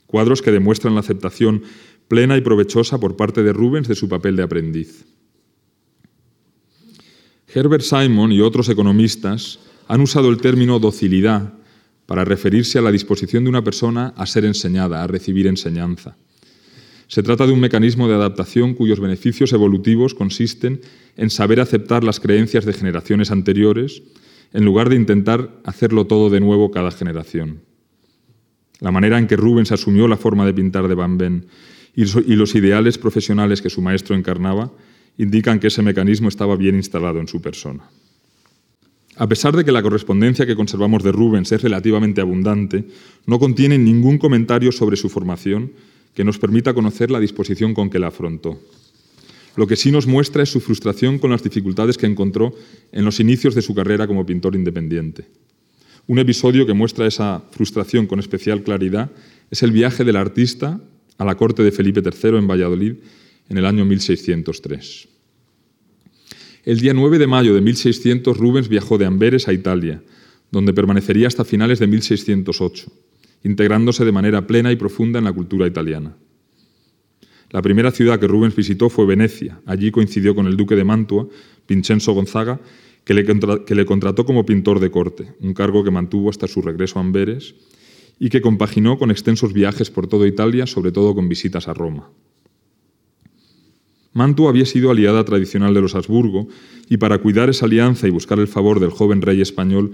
Speaker 2: Cuadros que demuestran la aceptación plena y provechosa por parte de Rubens de su papel de aprendiz. Herbert Simon y otros economistas han usado el término docilidad para referirse a la disposición de una persona a ser enseñada, a recibir enseñanza. Se trata de un mecanismo de adaptación cuyos beneficios evolutivos consisten en saber aceptar las creencias de generaciones anteriores en lugar de intentar hacerlo todo de nuevo cada generación. La manera en que Rubens asumió la forma de pintar de Van Ben y los ideales profesionales que su maestro encarnaba indican que ese mecanismo estaba bien instalado en su persona. A pesar de que la correspondencia que conservamos de Rubens es relativamente abundante, no contiene ningún comentario sobre su formación que nos permita conocer la disposición con que la afrontó. Lo que sí nos muestra es su frustración con las dificultades que encontró en los inicios de su carrera como pintor independiente. Un episodio que muestra esa frustración con especial claridad es el viaje del artista a la corte de Felipe III en Valladolid en el año 1603. El día 9 de mayo de 1600 Rubens viajó de Amberes a Italia, donde permanecería hasta finales de 1608 integrándose de manera plena y profunda en la cultura italiana. La primera ciudad que Rubens visitó fue Venecia. Allí coincidió con el duque de Mantua, Vincenzo Gonzaga, que le, que le, contrató como pintor de corte, un cargo que mantuvo hasta su regreso a Amberes y que compaginó con extensos viajes por toda Italia, sobre todo con visitas a Roma. Mantua había sido aliada tradicional de los Habsburgo y para cuidar esa alianza y buscar el favor del joven rey español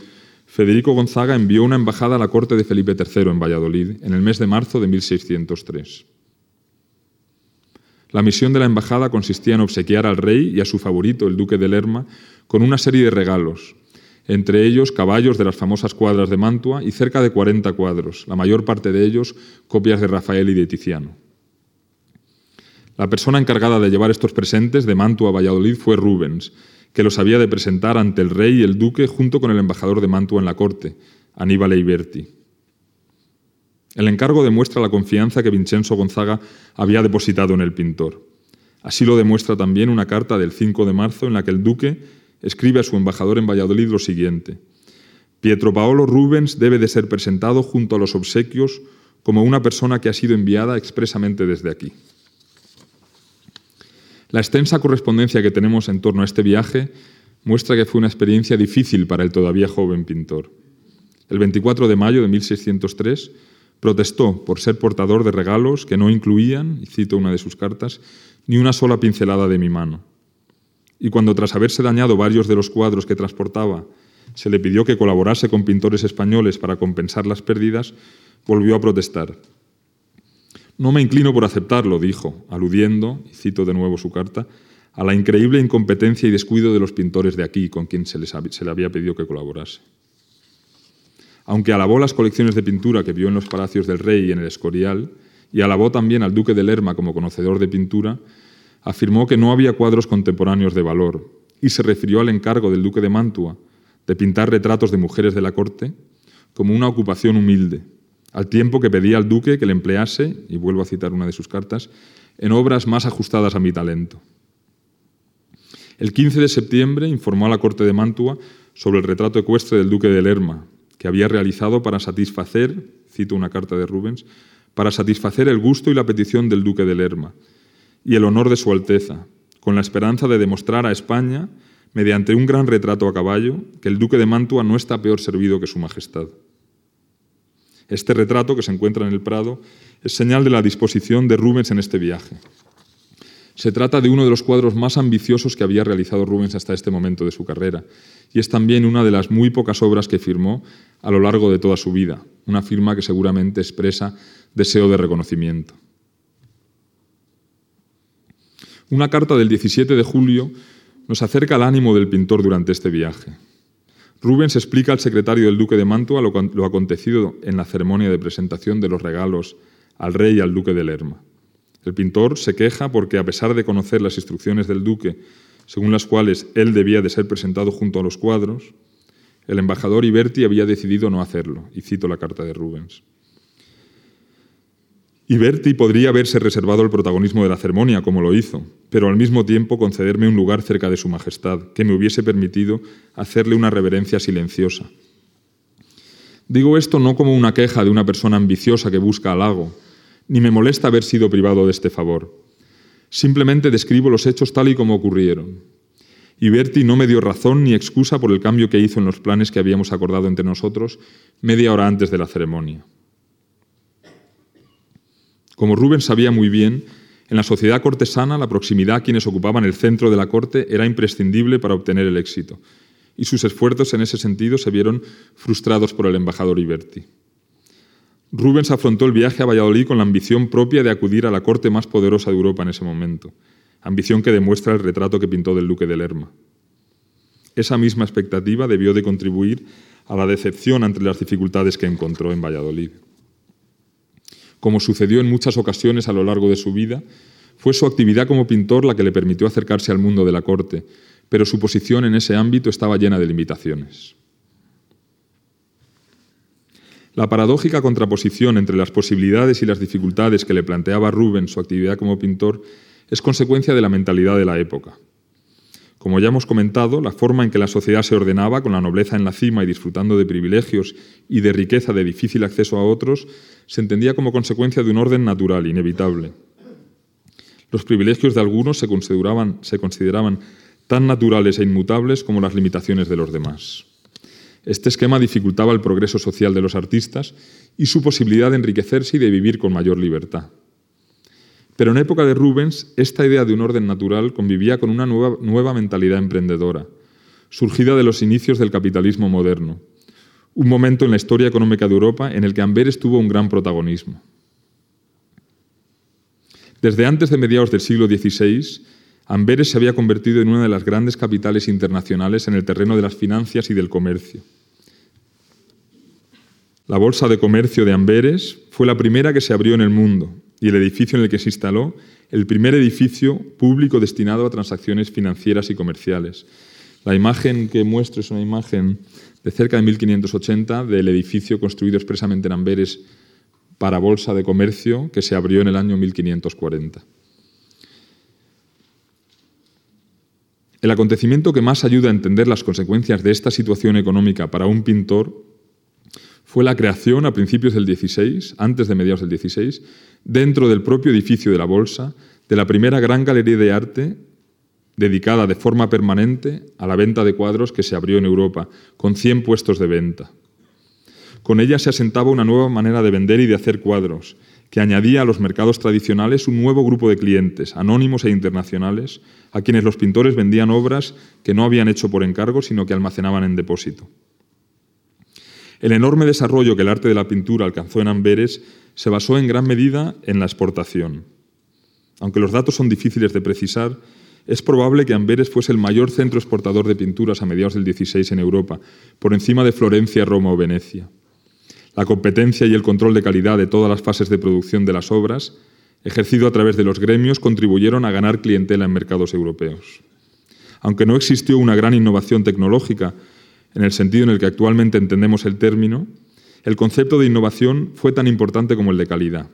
Speaker 2: Federico Gonzaga envió una embajada a la corte de Felipe III en Valladolid en el mes de marzo de 1603. La misión de la embajada consistía en obsequiar al rey y a su favorito, el duque de Lerma, con una serie de regalos, entre ellos caballos de las famosas cuadras de Mantua y cerca de 40 cuadros, la mayor parte de ellos copias de Rafael y de Tiziano. La persona encargada de llevar estos presentes de Mantua a Valladolid fue Rubens, que los había de presentar ante el rey y el duque junto con el embajador de Mantua en la corte, Aníbal Eiberti. El encargo demuestra la confianza que Vincenzo Gonzaga había depositado en el pintor. Así lo demuestra también una carta del 5 de marzo en la que el duque escribe a su embajador en Valladolid lo siguiente. Pietro Paolo Rubens debe de ser presentado junto a los obsequios como una persona que ha sido enviada expresamente desde aquí. La extensa correspondencia que tenemos en torno a este viaje muestra que fue una experiencia difícil para el todavía joven pintor. El 24 de mayo de 1603 protestó por ser portador de regalos que no incluían, y cito una de sus cartas, ni una sola pincelada de mi mano. y cuando tras haberse dañado varios de los cuadros que transportaba, se le pidió que colaborase con pintores españoles para compensar las pérdidas, volvió a protestar. No me inclino por aceptarlo, dijo, aludiendo, y cito de nuevo su carta, a la increíble incompetencia y descuido de los pintores de aquí con quien se, se le había pedido que colaborase. Aunque alabó las colecciones de pintura que vio en los palacios del rey y en el Escorial, y alabó también al duque de Lerma como conocedor de pintura, afirmó que no había cuadros contemporáneos de valor y se refirió al encargo del duque de Mantua de pintar retratos de mujeres de la corte como una ocupación humilde, al tiempo que pedía al duque que le emplease, y vuelvo a citar una de sus cartas, en obras más ajustadas a mi talento. El 15 de septiembre informó a la corte de Mantua sobre el retrato ecuestre del duque de Lerma, que había realizado para satisfacer, cito una carta de Rubens, para satisfacer el gusto y la petición del duque de Lerma y el honor de su Alteza, con la esperanza de demostrar a España, mediante un gran retrato a caballo, que el duque de Mantua no está peor servido que su Majestad. Este retrato, que se encuentra en el Prado, es señal de la disposición de Rubens en este viaje. Se trata de uno de los cuadros más ambiciosos que había realizado Rubens hasta este momento de su carrera, y es también una de las muy pocas obras que firmó a lo largo de toda su vida, una firma que seguramente expresa deseo de reconocimiento. Una carta del 17 de julio nos acerca al ánimo del pintor durante este viaje. Rubens explica al secretario del duque de Mantua lo, acontecido en la ceremonia de presentación de los regalos al rey y al duque de Lerma. El pintor se queja porque, a pesar de conocer las instrucciones del duque, según las cuales él debía de ser presentado junto a los cuadros, el embajador Iberti había decidido no hacerlo, y cito la carta de Rubens. Y Berti podría haberse reservado el protagonismo de la ceremonia, como lo hizo, pero al mismo tiempo concederme un lugar cerca de su majestad, que me hubiese permitido hacerle una reverencia silenciosa. Digo esto no como una queja de una persona ambiciosa que busca halago, ni me molesta haber sido privado de este favor. Simplemente describo los hechos tal y como ocurrieron. Y Berti no me dio razón ni excusa por el cambio que hizo en los planes que habíamos acordado entre nosotros media hora antes de la ceremonia. Como Rubens sabía muy bien, en la sociedad cortesana la proximidad a quienes ocupaban el centro de la corte era imprescindible para obtener el éxito, y sus esfuerzos en ese sentido se vieron frustrados por el embajador Iberti. Rubens afrontó el viaje a Valladolid con la ambición propia de acudir a la corte más poderosa de Europa en ese momento, ambición que demuestra el retrato que pintó del duque de Lerma. Esa misma expectativa debió de contribuir a la decepción ante las dificultades que encontró en Valladolid como sucedió en muchas ocasiones a lo largo de su vida, fue su actividad como pintor la que le permitió acercarse al mundo de la corte, pero su posición en ese ámbito estaba llena de limitaciones. La paradójica contraposición entre las posibilidades y las dificultades que le planteaba Rubens su actividad como pintor es consecuencia de la mentalidad de la época. Como ya hemos comentado, la forma en que la sociedad se ordenaba, con la nobleza en la cima y disfrutando de privilegios y de riqueza de difícil acceso a otros, se entendía como consecuencia de un orden natural, inevitable. Los privilegios de algunos se consideraban, tan naturales e inmutables como las limitaciones de los demás. Este esquema dificultaba el progreso social de los artistas y su posibilidad de enriquecerse y de vivir con mayor libertad. Pero en época de Rubens, esta idea de un orden natural convivía con una nueva, nueva mentalidad emprendedora, surgida de los inicios del capitalismo moderno, un momento en la historia económica de Europa en el que Amberes tuvo un gran protagonismo. Desde antes de mediados del siglo XVI, Amberes se había convertido en una de las grandes capitales internacionales en el terreno de las finanzas y del comercio. La Bolsa de Comercio de Amberes fue la primera que se abrió en el mundo y el edificio en el que se instaló el primer edificio público destinado a transacciones financieras y comerciales. La imagen que muestro es una imagen de cerca de 1580 del edificio construido expresamente en Amberes para Bolsa de Comercio que se abrió en el año 1540. El acontecimiento que más ayuda a entender las consecuencias de esta situación económica para un pintor fue la creación a principios del 16, antes de mediados del 16, dentro del propio edificio de la Bolsa, de la primera gran galería de arte dedicada de forma permanente a la venta de cuadros que se abrió en Europa, con 100 puestos de venta. Con ella se asentaba una nueva manera de vender y de hacer cuadros, que añadía a los mercados tradicionales un nuevo grupo de clientes, anónimos e internacionales, a quienes los pintores vendían obras que no habían hecho por encargo, sino que almacenaban en depósito. El enorme desarrollo que el arte de la pintura alcanzó en Amberes se basó en gran medida en la exportación. Aunque los datos son difíciles de precisar, es probable que Amberes fuese el mayor centro exportador de pinturas a mediados del XVI en Europa, por encima de Florencia, Roma o Venecia. La competencia y el control de calidad de todas las fases de producción de las obras, ejercido a través de los gremios, contribuyeron a ganar clientela en mercados europeos. Aunque no existió una gran innovación tecnológica en el sentido en el que actualmente entendemos el término, el concepto de innovación fue tan importante como el de calidad.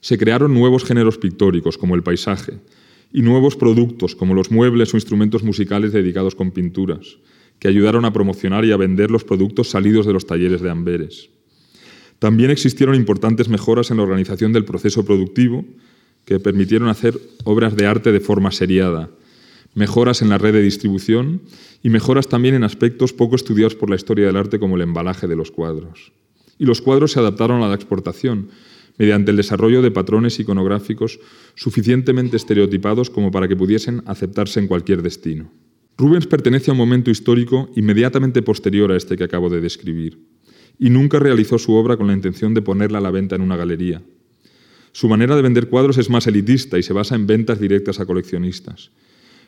Speaker 2: Se crearon nuevos géneros pictóricos, como el paisaje, y nuevos productos, como los muebles o instrumentos musicales dedicados con pinturas, que ayudaron a promocionar y a vender los productos salidos de los talleres de Amberes. También existieron importantes mejoras en la organización del proceso productivo que permitieron hacer obras de arte de forma seriada, mejoras en la red de distribución y mejoras también en aspectos poco estudiados por la historia del arte como el embalaje de los cuadros. Y los cuadros se adaptaron a la exportación mediante el desarrollo de patrones iconográficos suficientemente estereotipados como para que pudiesen aceptarse en cualquier destino. Rubens pertenece a un momento histórico inmediatamente posterior a este que acabo de describir, y nunca realizó su obra con la intención de ponerla a la venta en una galería. Su manera de vender cuadros es más elitista y se basa en ventas directas a coleccionistas.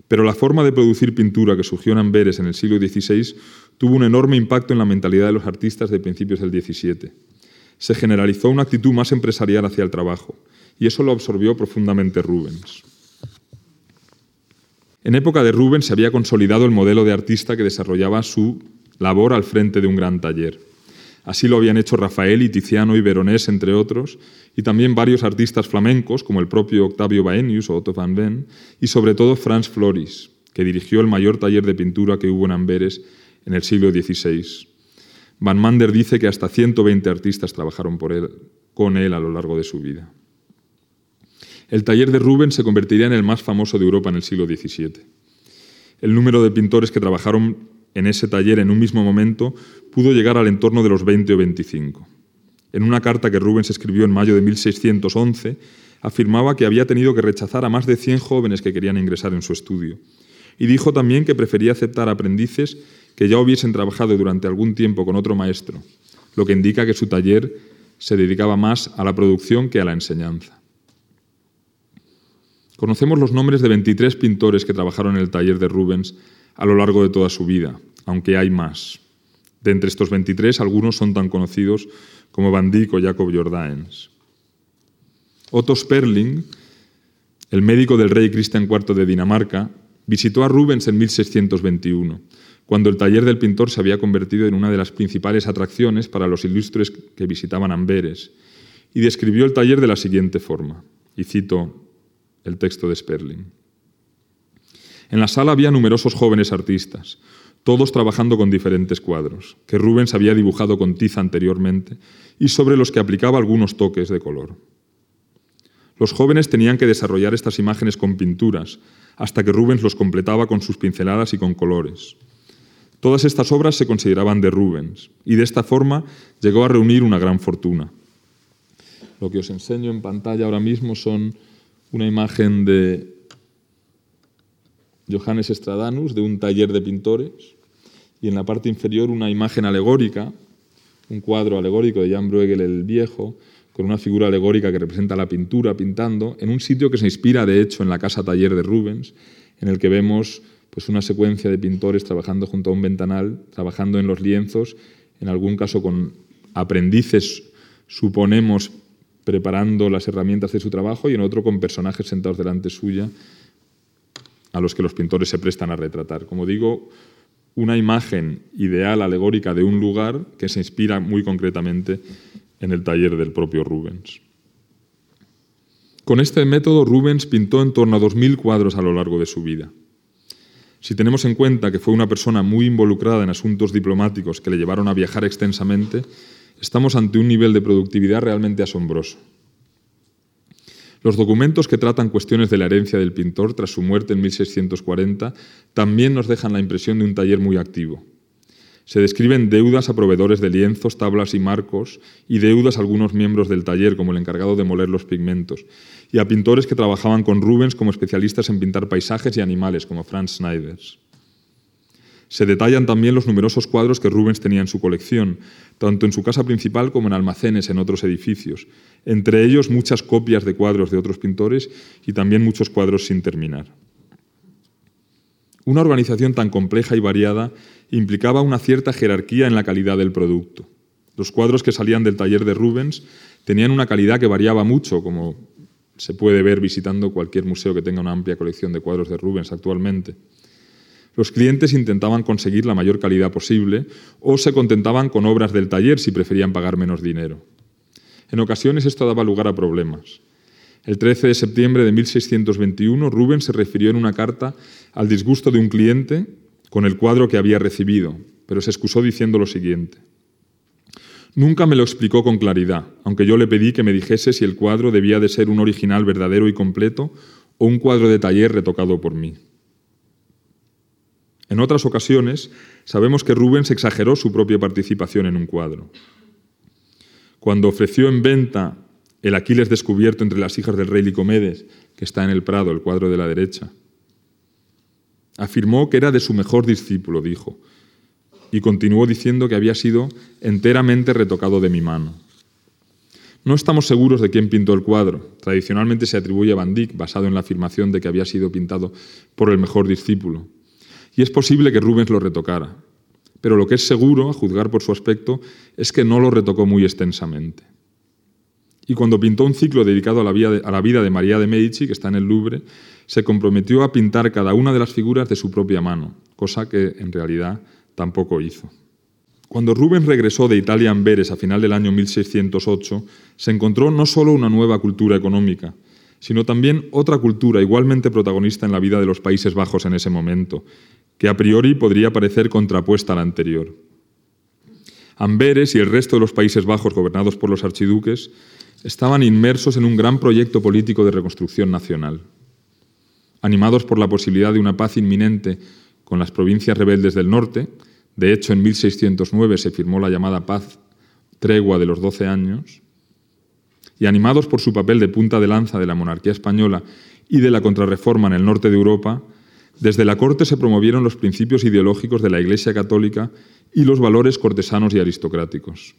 Speaker 2: Pero la forma de producir pintura que surgió en Amberes en el siglo XVI tuvo un enorme impacto en la mentalidad de los artistas de principios del XVII. Se generalizó una actitud más empresarial hacia el trabajo, y eso lo absorbió profundamente Rubens. En época de Rubens se había consolidado el modelo de artista que desarrollaba su labor al frente de un gran taller. Así lo habían hecho Rafael y Tiziano y Veronés, entre otros, y también varios artistas flamencos, como el propio Octavio Baenius o Otto van Ven, y sobre todo Franz Floris, que dirigió el mayor taller de pintura que hubo en Amberes en el siglo XVI. Van Mander dice que hasta 120 artistas trabajaron por él, con él a lo largo de su vida. El taller de Rubens se convertiría en el más famoso de Europa en el siglo XVII. El número de pintores que trabajaron en ese taller en un mismo momento pudo llegar al entorno de los 20 o 25. En una carta que Rubens escribió en mayo de 1611, afirmaba que había tenido que rechazar a más de 100 jóvenes que querían ingresar en su estudio. Y dijo también que prefería aceptar aprendices que ya hubiesen trabajado durante algún tiempo con otro maestro, lo que indica que su taller se dedicaba más a la producción que a la enseñanza. Conocemos los nombres de 23 pintores que trabajaron en el taller de Rubens a lo largo de toda su vida, aunque hay más. De entre estos 23, algunos son tan conocidos como Van Dyck o Jacob Jordaens. Otto Sperling, el médico del rey Cristian IV de Dinamarca, visitó a Rubens en 1621, cuando el taller del pintor se había convertido en una de las principales atracciones para los ilustres que visitaban Amberes, y describió el taller de la siguiente forma, y cito el texto de Sperling. En la sala había numerosos jóvenes artistas, todos trabajando con diferentes cuadros, que Rubens había dibujado con tiza anteriormente y sobre los que aplicaba algunos toques de color. Los jóvenes tenían que desarrollar estas imágenes con pinturas, hasta que Rubens los completaba con sus pinceladas y con colores. Todas estas obras se consideraban de Rubens, y de esta forma llegó a reunir una gran fortuna. Lo que os enseño en pantalla ahora mismo son una imagen de Johannes Stradanus, de un taller de pintores, y en la parte inferior una imagen alegórica, un cuadro alegórico de Jan Bruegel el Viejo, con una figura alegórica que representa la pintura pintando, en un sitio que se inspira, de hecho, en la casa taller de Rubens, en el que vemos pues, una secuencia de pintores trabajando junto a un ventanal, trabajando en los lienzos, en algún caso con aprendices, suponemos, preparando las herramientas de su trabajo y en otro con personajes sentados delante suya a los que los pintores se prestan a retratar. Como digo, una imagen ideal, alegórica de un lugar que se inspira muy concretamente en el taller del propio Rubens. Con este método, Rubens pintó en torno a 2.000 cuadros a lo largo de su vida. Si tenemos en cuenta que fue una persona muy involucrada en asuntos diplomáticos que le llevaron a viajar extensamente, estamos ante un nivel de productividad realmente asombroso. Los documentos que tratan cuestiones de la herencia del pintor tras su muerte en 1640 también nos dejan la impresión de un taller muy activo. Se describen deudas a proveedores de lienzos, tablas y marcos y deudas a algunos miembros del taller, como el encargado de moler los pigmentos, y a pintores que trabajaban con Rubens como especialistas en pintar paisajes y animales, como Franz Schneiders. Se detallan también los numerosos cuadros que Rubens tenía en su colección, tanto en su casa principal como en almacenes en otros edificios, entre ellos muchas copias de cuadros de otros pintores y también muchos cuadros sin terminar. Una organización tan compleja y variada implicaba una cierta jerarquía en la calidad del producto. Los cuadros que salían del taller de Rubens tenían una calidad que variaba mucho, como se puede ver visitando cualquier museo que tenga una amplia colección de cuadros de Rubens actualmente. Los clientes intentaban conseguir la mayor calidad posible o se contentaban con obras del taller si preferían pagar menos dinero. En ocasiones esto daba lugar a problemas. El 13 de septiembre de 1621, Rubens se refirió en una carta al disgusto de un cliente con el cuadro que había recibido, pero se excusó diciendo lo siguiente. Nunca me lo explicó con claridad, aunque yo le pedí que me dijese si el cuadro debía de ser un original verdadero y completo o un cuadro de taller retocado por mí. En otras ocasiones, sabemos que Rubens exageró su propia participación en un cuadro. Cuando ofreció en venta el Aquiles descubierto entre las hijas del rey Licomedes, que está en el Prado, el cuadro de la derecha, Afirmó que era de su mejor discípulo, dijo, y continuó diciendo que había sido enteramente retocado de mi mano. No estamos seguros de quién pintó el cuadro. Tradicionalmente se atribuye a Van Dyck, basado en la afirmación de que había sido pintado por el mejor discípulo. Y es posible que Rubens lo retocara. Pero lo que es seguro, a juzgar por su aspecto, es que no lo retocó muy extensamente. Y cuando pintó un ciclo dedicado a la, vida de, María de Medici, que está en el Louvre, se comprometió a pintar cada una de las figuras de su propia mano, cosa que en realidad tampoco hizo. Cuando Rubens regresó de Italia a Amberes a final del año 1608, se encontró no solo una nueva cultura económica, sino también otra cultura igualmente protagonista en la vida de los Países Bajos en ese momento, que a priori podría parecer contrapuesta a la anterior. Amberes y el resto de los Países Bajos gobernados por los archiduques estaban inmersos en un gran proyecto político de reconstrucción nacional animados por la posibilidad de una paz inminente con las provincias rebeldes del norte, de hecho en 1609 se firmó la llamada paz tregua de los doce años, y animados por su papel de punta de lanza de la monarquía española y de la contrarreforma en el norte de Europa, desde la corte se promovieron los principios ideológicos de la Iglesia católica y los valores cortesanos y aristocráticos.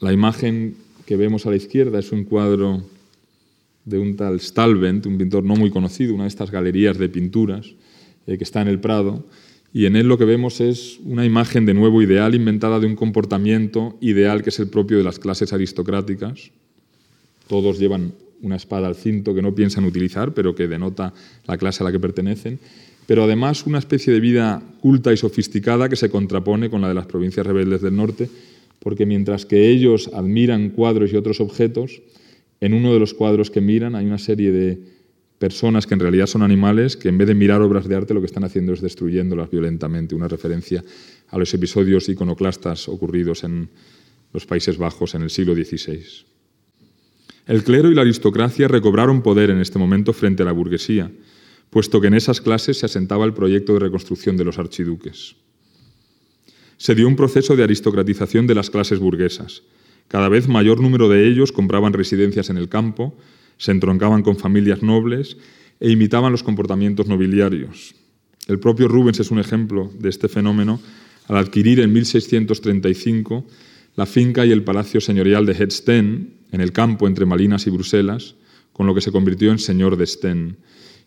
Speaker 2: La imagen que vemos a la izquierda es un cuadro de un tal Stalvent, un pintor no muy conocido, una de estas galerías de pinturas eh, que está en el Prado, y en él lo que vemos es una imagen de nuevo ideal inventada de un comportamiento ideal que es el propio de las clases aristocráticas. Todos llevan una espada al cinto que no piensan utilizar, pero que denota la clase a la que pertenecen. Pero además una especie de vida culta y sofisticada que se contrapone con la de las provincias rebeldes del norte, porque mientras que ellos admiran cuadros y otros objetos, en uno de los cuadros que miran hay una serie de personas que en realidad son animales que en vez de mirar obras de arte lo que están haciendo es destruyéndolas violentamente, una referencia a los episodios iconoclastas ocurridos en los Países Bajos en el siglo XVI. El clero y la aristocracia recobraron poder en este momento frente a la burguesía, puesto que en esas clases se asentaba el proyecto de reconstrucción de los archiduques. Se dio un proceso de aristocratización de las clases burguesas, cada vez mayor número de ellos compraban residencias en el campo, se entroncaban con familias nobles e imitaban los comportamientos nobiliarios. El propio Rubens es un ejemplo de este fenómeno al adquirir en 1635 la finca y el palacio señorial de Hedsten, en el campo entre Malinas y Bruselas, con lo que se convirtió en señor de Sten.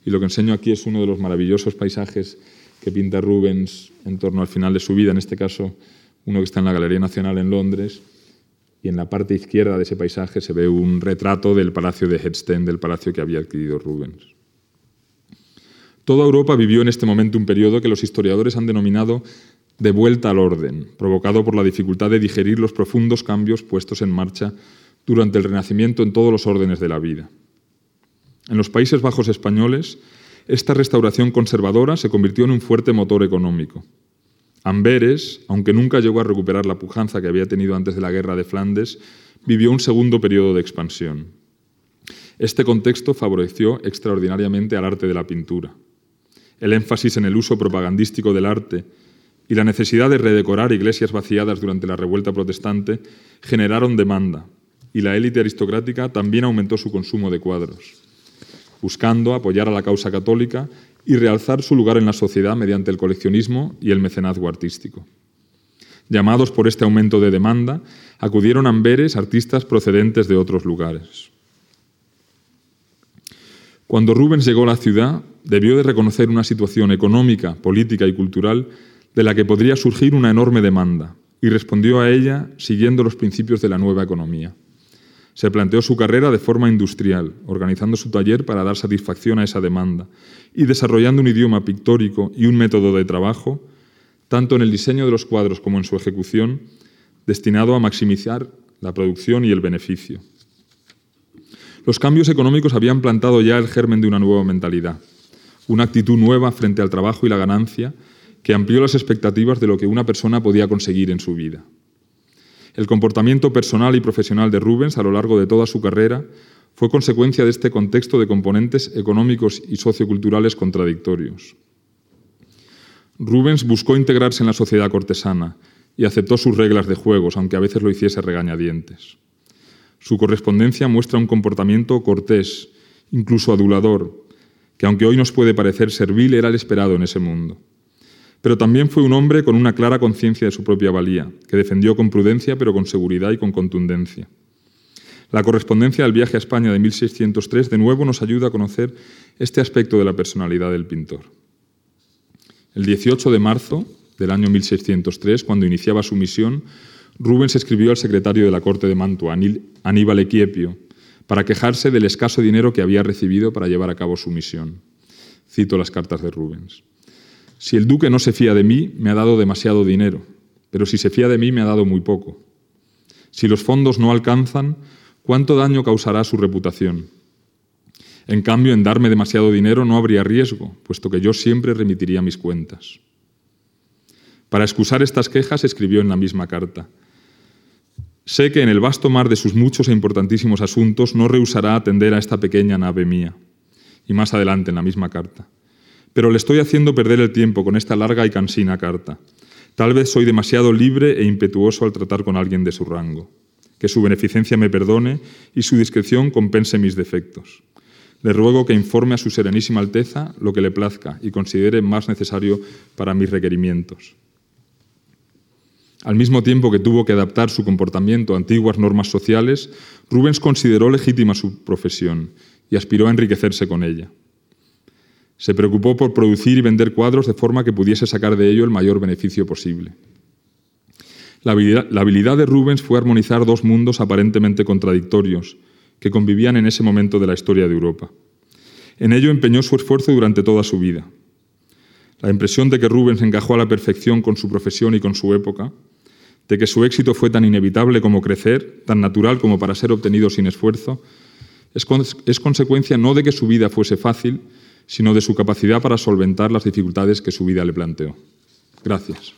Speaker 2: Y lo que enseño aquí es uno de los maravillosos paisajes que pinta Rubens en torno al final de su vida, en este caso uno que está en la Galería Nacional en Londres, y en la parte izquierda de ese paisaje se ve un retrato del palacio de Hedsten, del palacio que había adquirido Rubens. Toda Europa vivió en este momento un periodo que los historiadores han denominado de vuelta al orden, provocado por la dificultad de digerir los profundos cambios puestos en marcha durante el Renacimiento en todos los órdenes de la vida. En los Países Bajos españoles, esta restauración conservadora se convirtió en un fuerte motor económico. Amberes, aunque nunca llegó a recuperar la pujanza que había tenido antes de la guerra de Flandes, vivió un segundo periodo de expansión. Este contexto favoreció extraordinariamente al arte de la pintura. El énfasis en el uso propagandístico del arte, y la necesidad de redecorar iglesias vaciadas durante la revuelta protestante generaron demanda, y la élite aristocrática también aumentó su consumo de cuadros, buscando apoyar a la causa católica y realzar su lugar en la sociedad mediante el coleccionismo y el mecenazgo artístico. Llamados por este aumento de demanda, acudieron a Amberes artistas procedentes de otros lugares. Cuando Rubens llegó a la ciudad, debió de reconocer una situación económica, política y cultural de la que podría surgir una enorme demanda, y respondió a ella siguiendo los principios de la nueva economía. Se planteó su carrera de forma industrial, organizando su taller para dar satisfacción a esa demanda y desarrollando un idioma pictórico y un método de trabajo, tanto en el diseño de los cuadros como en su ejecución, destinado a maximizar la producción y el beneficio. Los cambios económicos habían plantado ya el germen de una nueva mentalidad, una actitud nueva frente al trabajo y la ganancia que amplió las expectativas de lo que una persona podía conseguir en su vida. El comportamiento personal y profesional de Rubens a lo largo de toda su carrera fue consecuencia de este contexto de componentes económicos y socioculturales contradictorios. Rubens buscó integrarse en la sociedad cortesana y aceptó sus reglas de juegos, aunque a veces lo hiciese regañadientes. Su correspondencia muestra un comportamiento cortés, incluso adulador, que aunque hoy nos puede parecer servil, era el esperado en ese mundo. Pero también fue un hombre con una clara conciencia de su propia valía, que defendió con prudencia, pero con seguridad y con contundencia. La correspondencia del viaje a España de 1603 de nuevo nos ayuda a conocer este aspecto de la personalidad del pintor. El 18 de marzo del año 1603, cuando iniciaba su misión, Rubens escribió al secretario de la corte de Mantua, Aníbal Equiepio, para quejarse del escaso dinero que había recibido para llevar a cabo su misión. Cito las cartas de Rubens. Si el duque no se fía de mí, me ha dado demasiado dinero, pero si se fía de mí, me ha dado muy poco. Si los fondos no alcanzan, ¿cuánto daño causará su reputación? En cambio, en darme demasiado dinero no habría riesgo, puesto que yo siempre remitiría mis cuentas. Para excusar estas quejas, escribió en la misma carta, Sé que en el vasto mar de sus muchos e importantísimos asuntos no rehusará atender a esta pequeña nave mía. Y más adelante en la misma carta. Pero le estoy haciendo perder el tiempo con esta larga y cansina carta. Tal vez soy demasiado libre e impetuoso al tratar con alguien de su rango. Que su beneficencia me perdone y su discreción compense mis defectos. Le ruego que informe a su Serenísima Alteza lo que le plazca y considere más necesario para mis requerimientos. Al mismo tiempo que tuvo que adaptar su comportamiento a antiguas normas sociales, Rubens consideró legítima su profesión y aspiró a enriquecerse con ella. Se preocupó por producir y vender cuadros de forma que pudiese sacar de ello el mayor beneficio posible. La habilidad, de Rubens fue armonizar dos mundos aparentemente contradictorios que convivían en ese momento de la historia de Europa. En ello empeñó su esfuerzo durante toda su vida. La impresión de que Rubens encajó a la perfección con su profesión y con su época, de que su éxito fue tan inevitable como crecer, tan natural como para ser obtenido sin esfuerzo, es, consecuencia no de que su vida fuese fácil, sino de su capacidad para solventar las dificultades que su vida le planteó. Gracias.